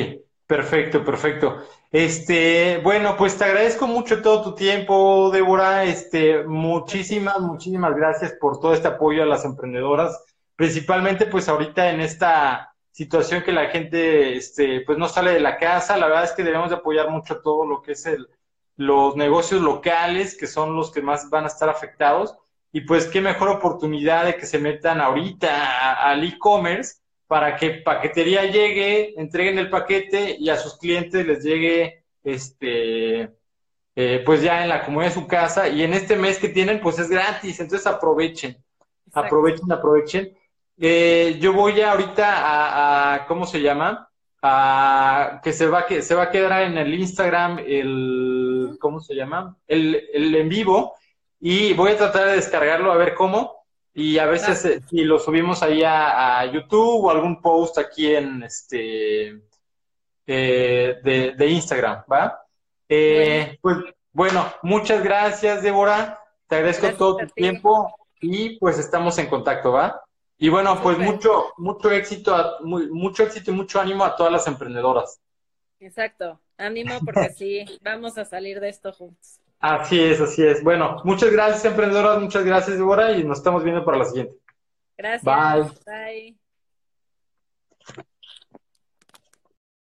perfecto, perfecto. Este, bueno, pues te agradezco mucho todo tu tiempo, Débora. Este, muchísimas, muchísimas gracias por todo este apoyo a las emprendedoras, principalmente pues ahorita en esta situación que la gente, este, pues no sale de la casa. La verdad es que debemos de apoyar mucho todo lo que es el, los negocios locales, que son los que más van a estar afectados. Y pues qué mejor oportunidad de que se metan ahorita al e-commerce para que paquetería llegue, entreguen el paquete y a sus clientes les llegue este eh, pues ya en la comunidad de su casa y en este mes que tienen pues es gratis, entonces aprovechen, aprovechen, aprovechen. Eh, yo voy ahorita a, a, ¿cómo se llama? A, que se va que se va a quedar en el Instagram el ¿cómo se llama? El, en vivo y voy a tratar de descargarlo a ver cómo y a veces eh, si lo subimos ahí a, YouTube o algún post aquí en este eh, de, Instagram, ¿va? Eh, pues bueno, muchas gracias, Débora. Te agradezco todo tu tiempo y pues estamos en contacto, ¿va? Y bueno, pues mucho, mucho éxito, mucho éxito y mucho ánimo a todas las emprendedoras. Exacto. Ánimo porque sí, vamos a salir de esto juntos. Así es, así es. Bueno, muchas gracias, emprendedoras, muchas gracias, Débora, y nos estamos viendo para la siguiente. Gracias. Bye. Bye.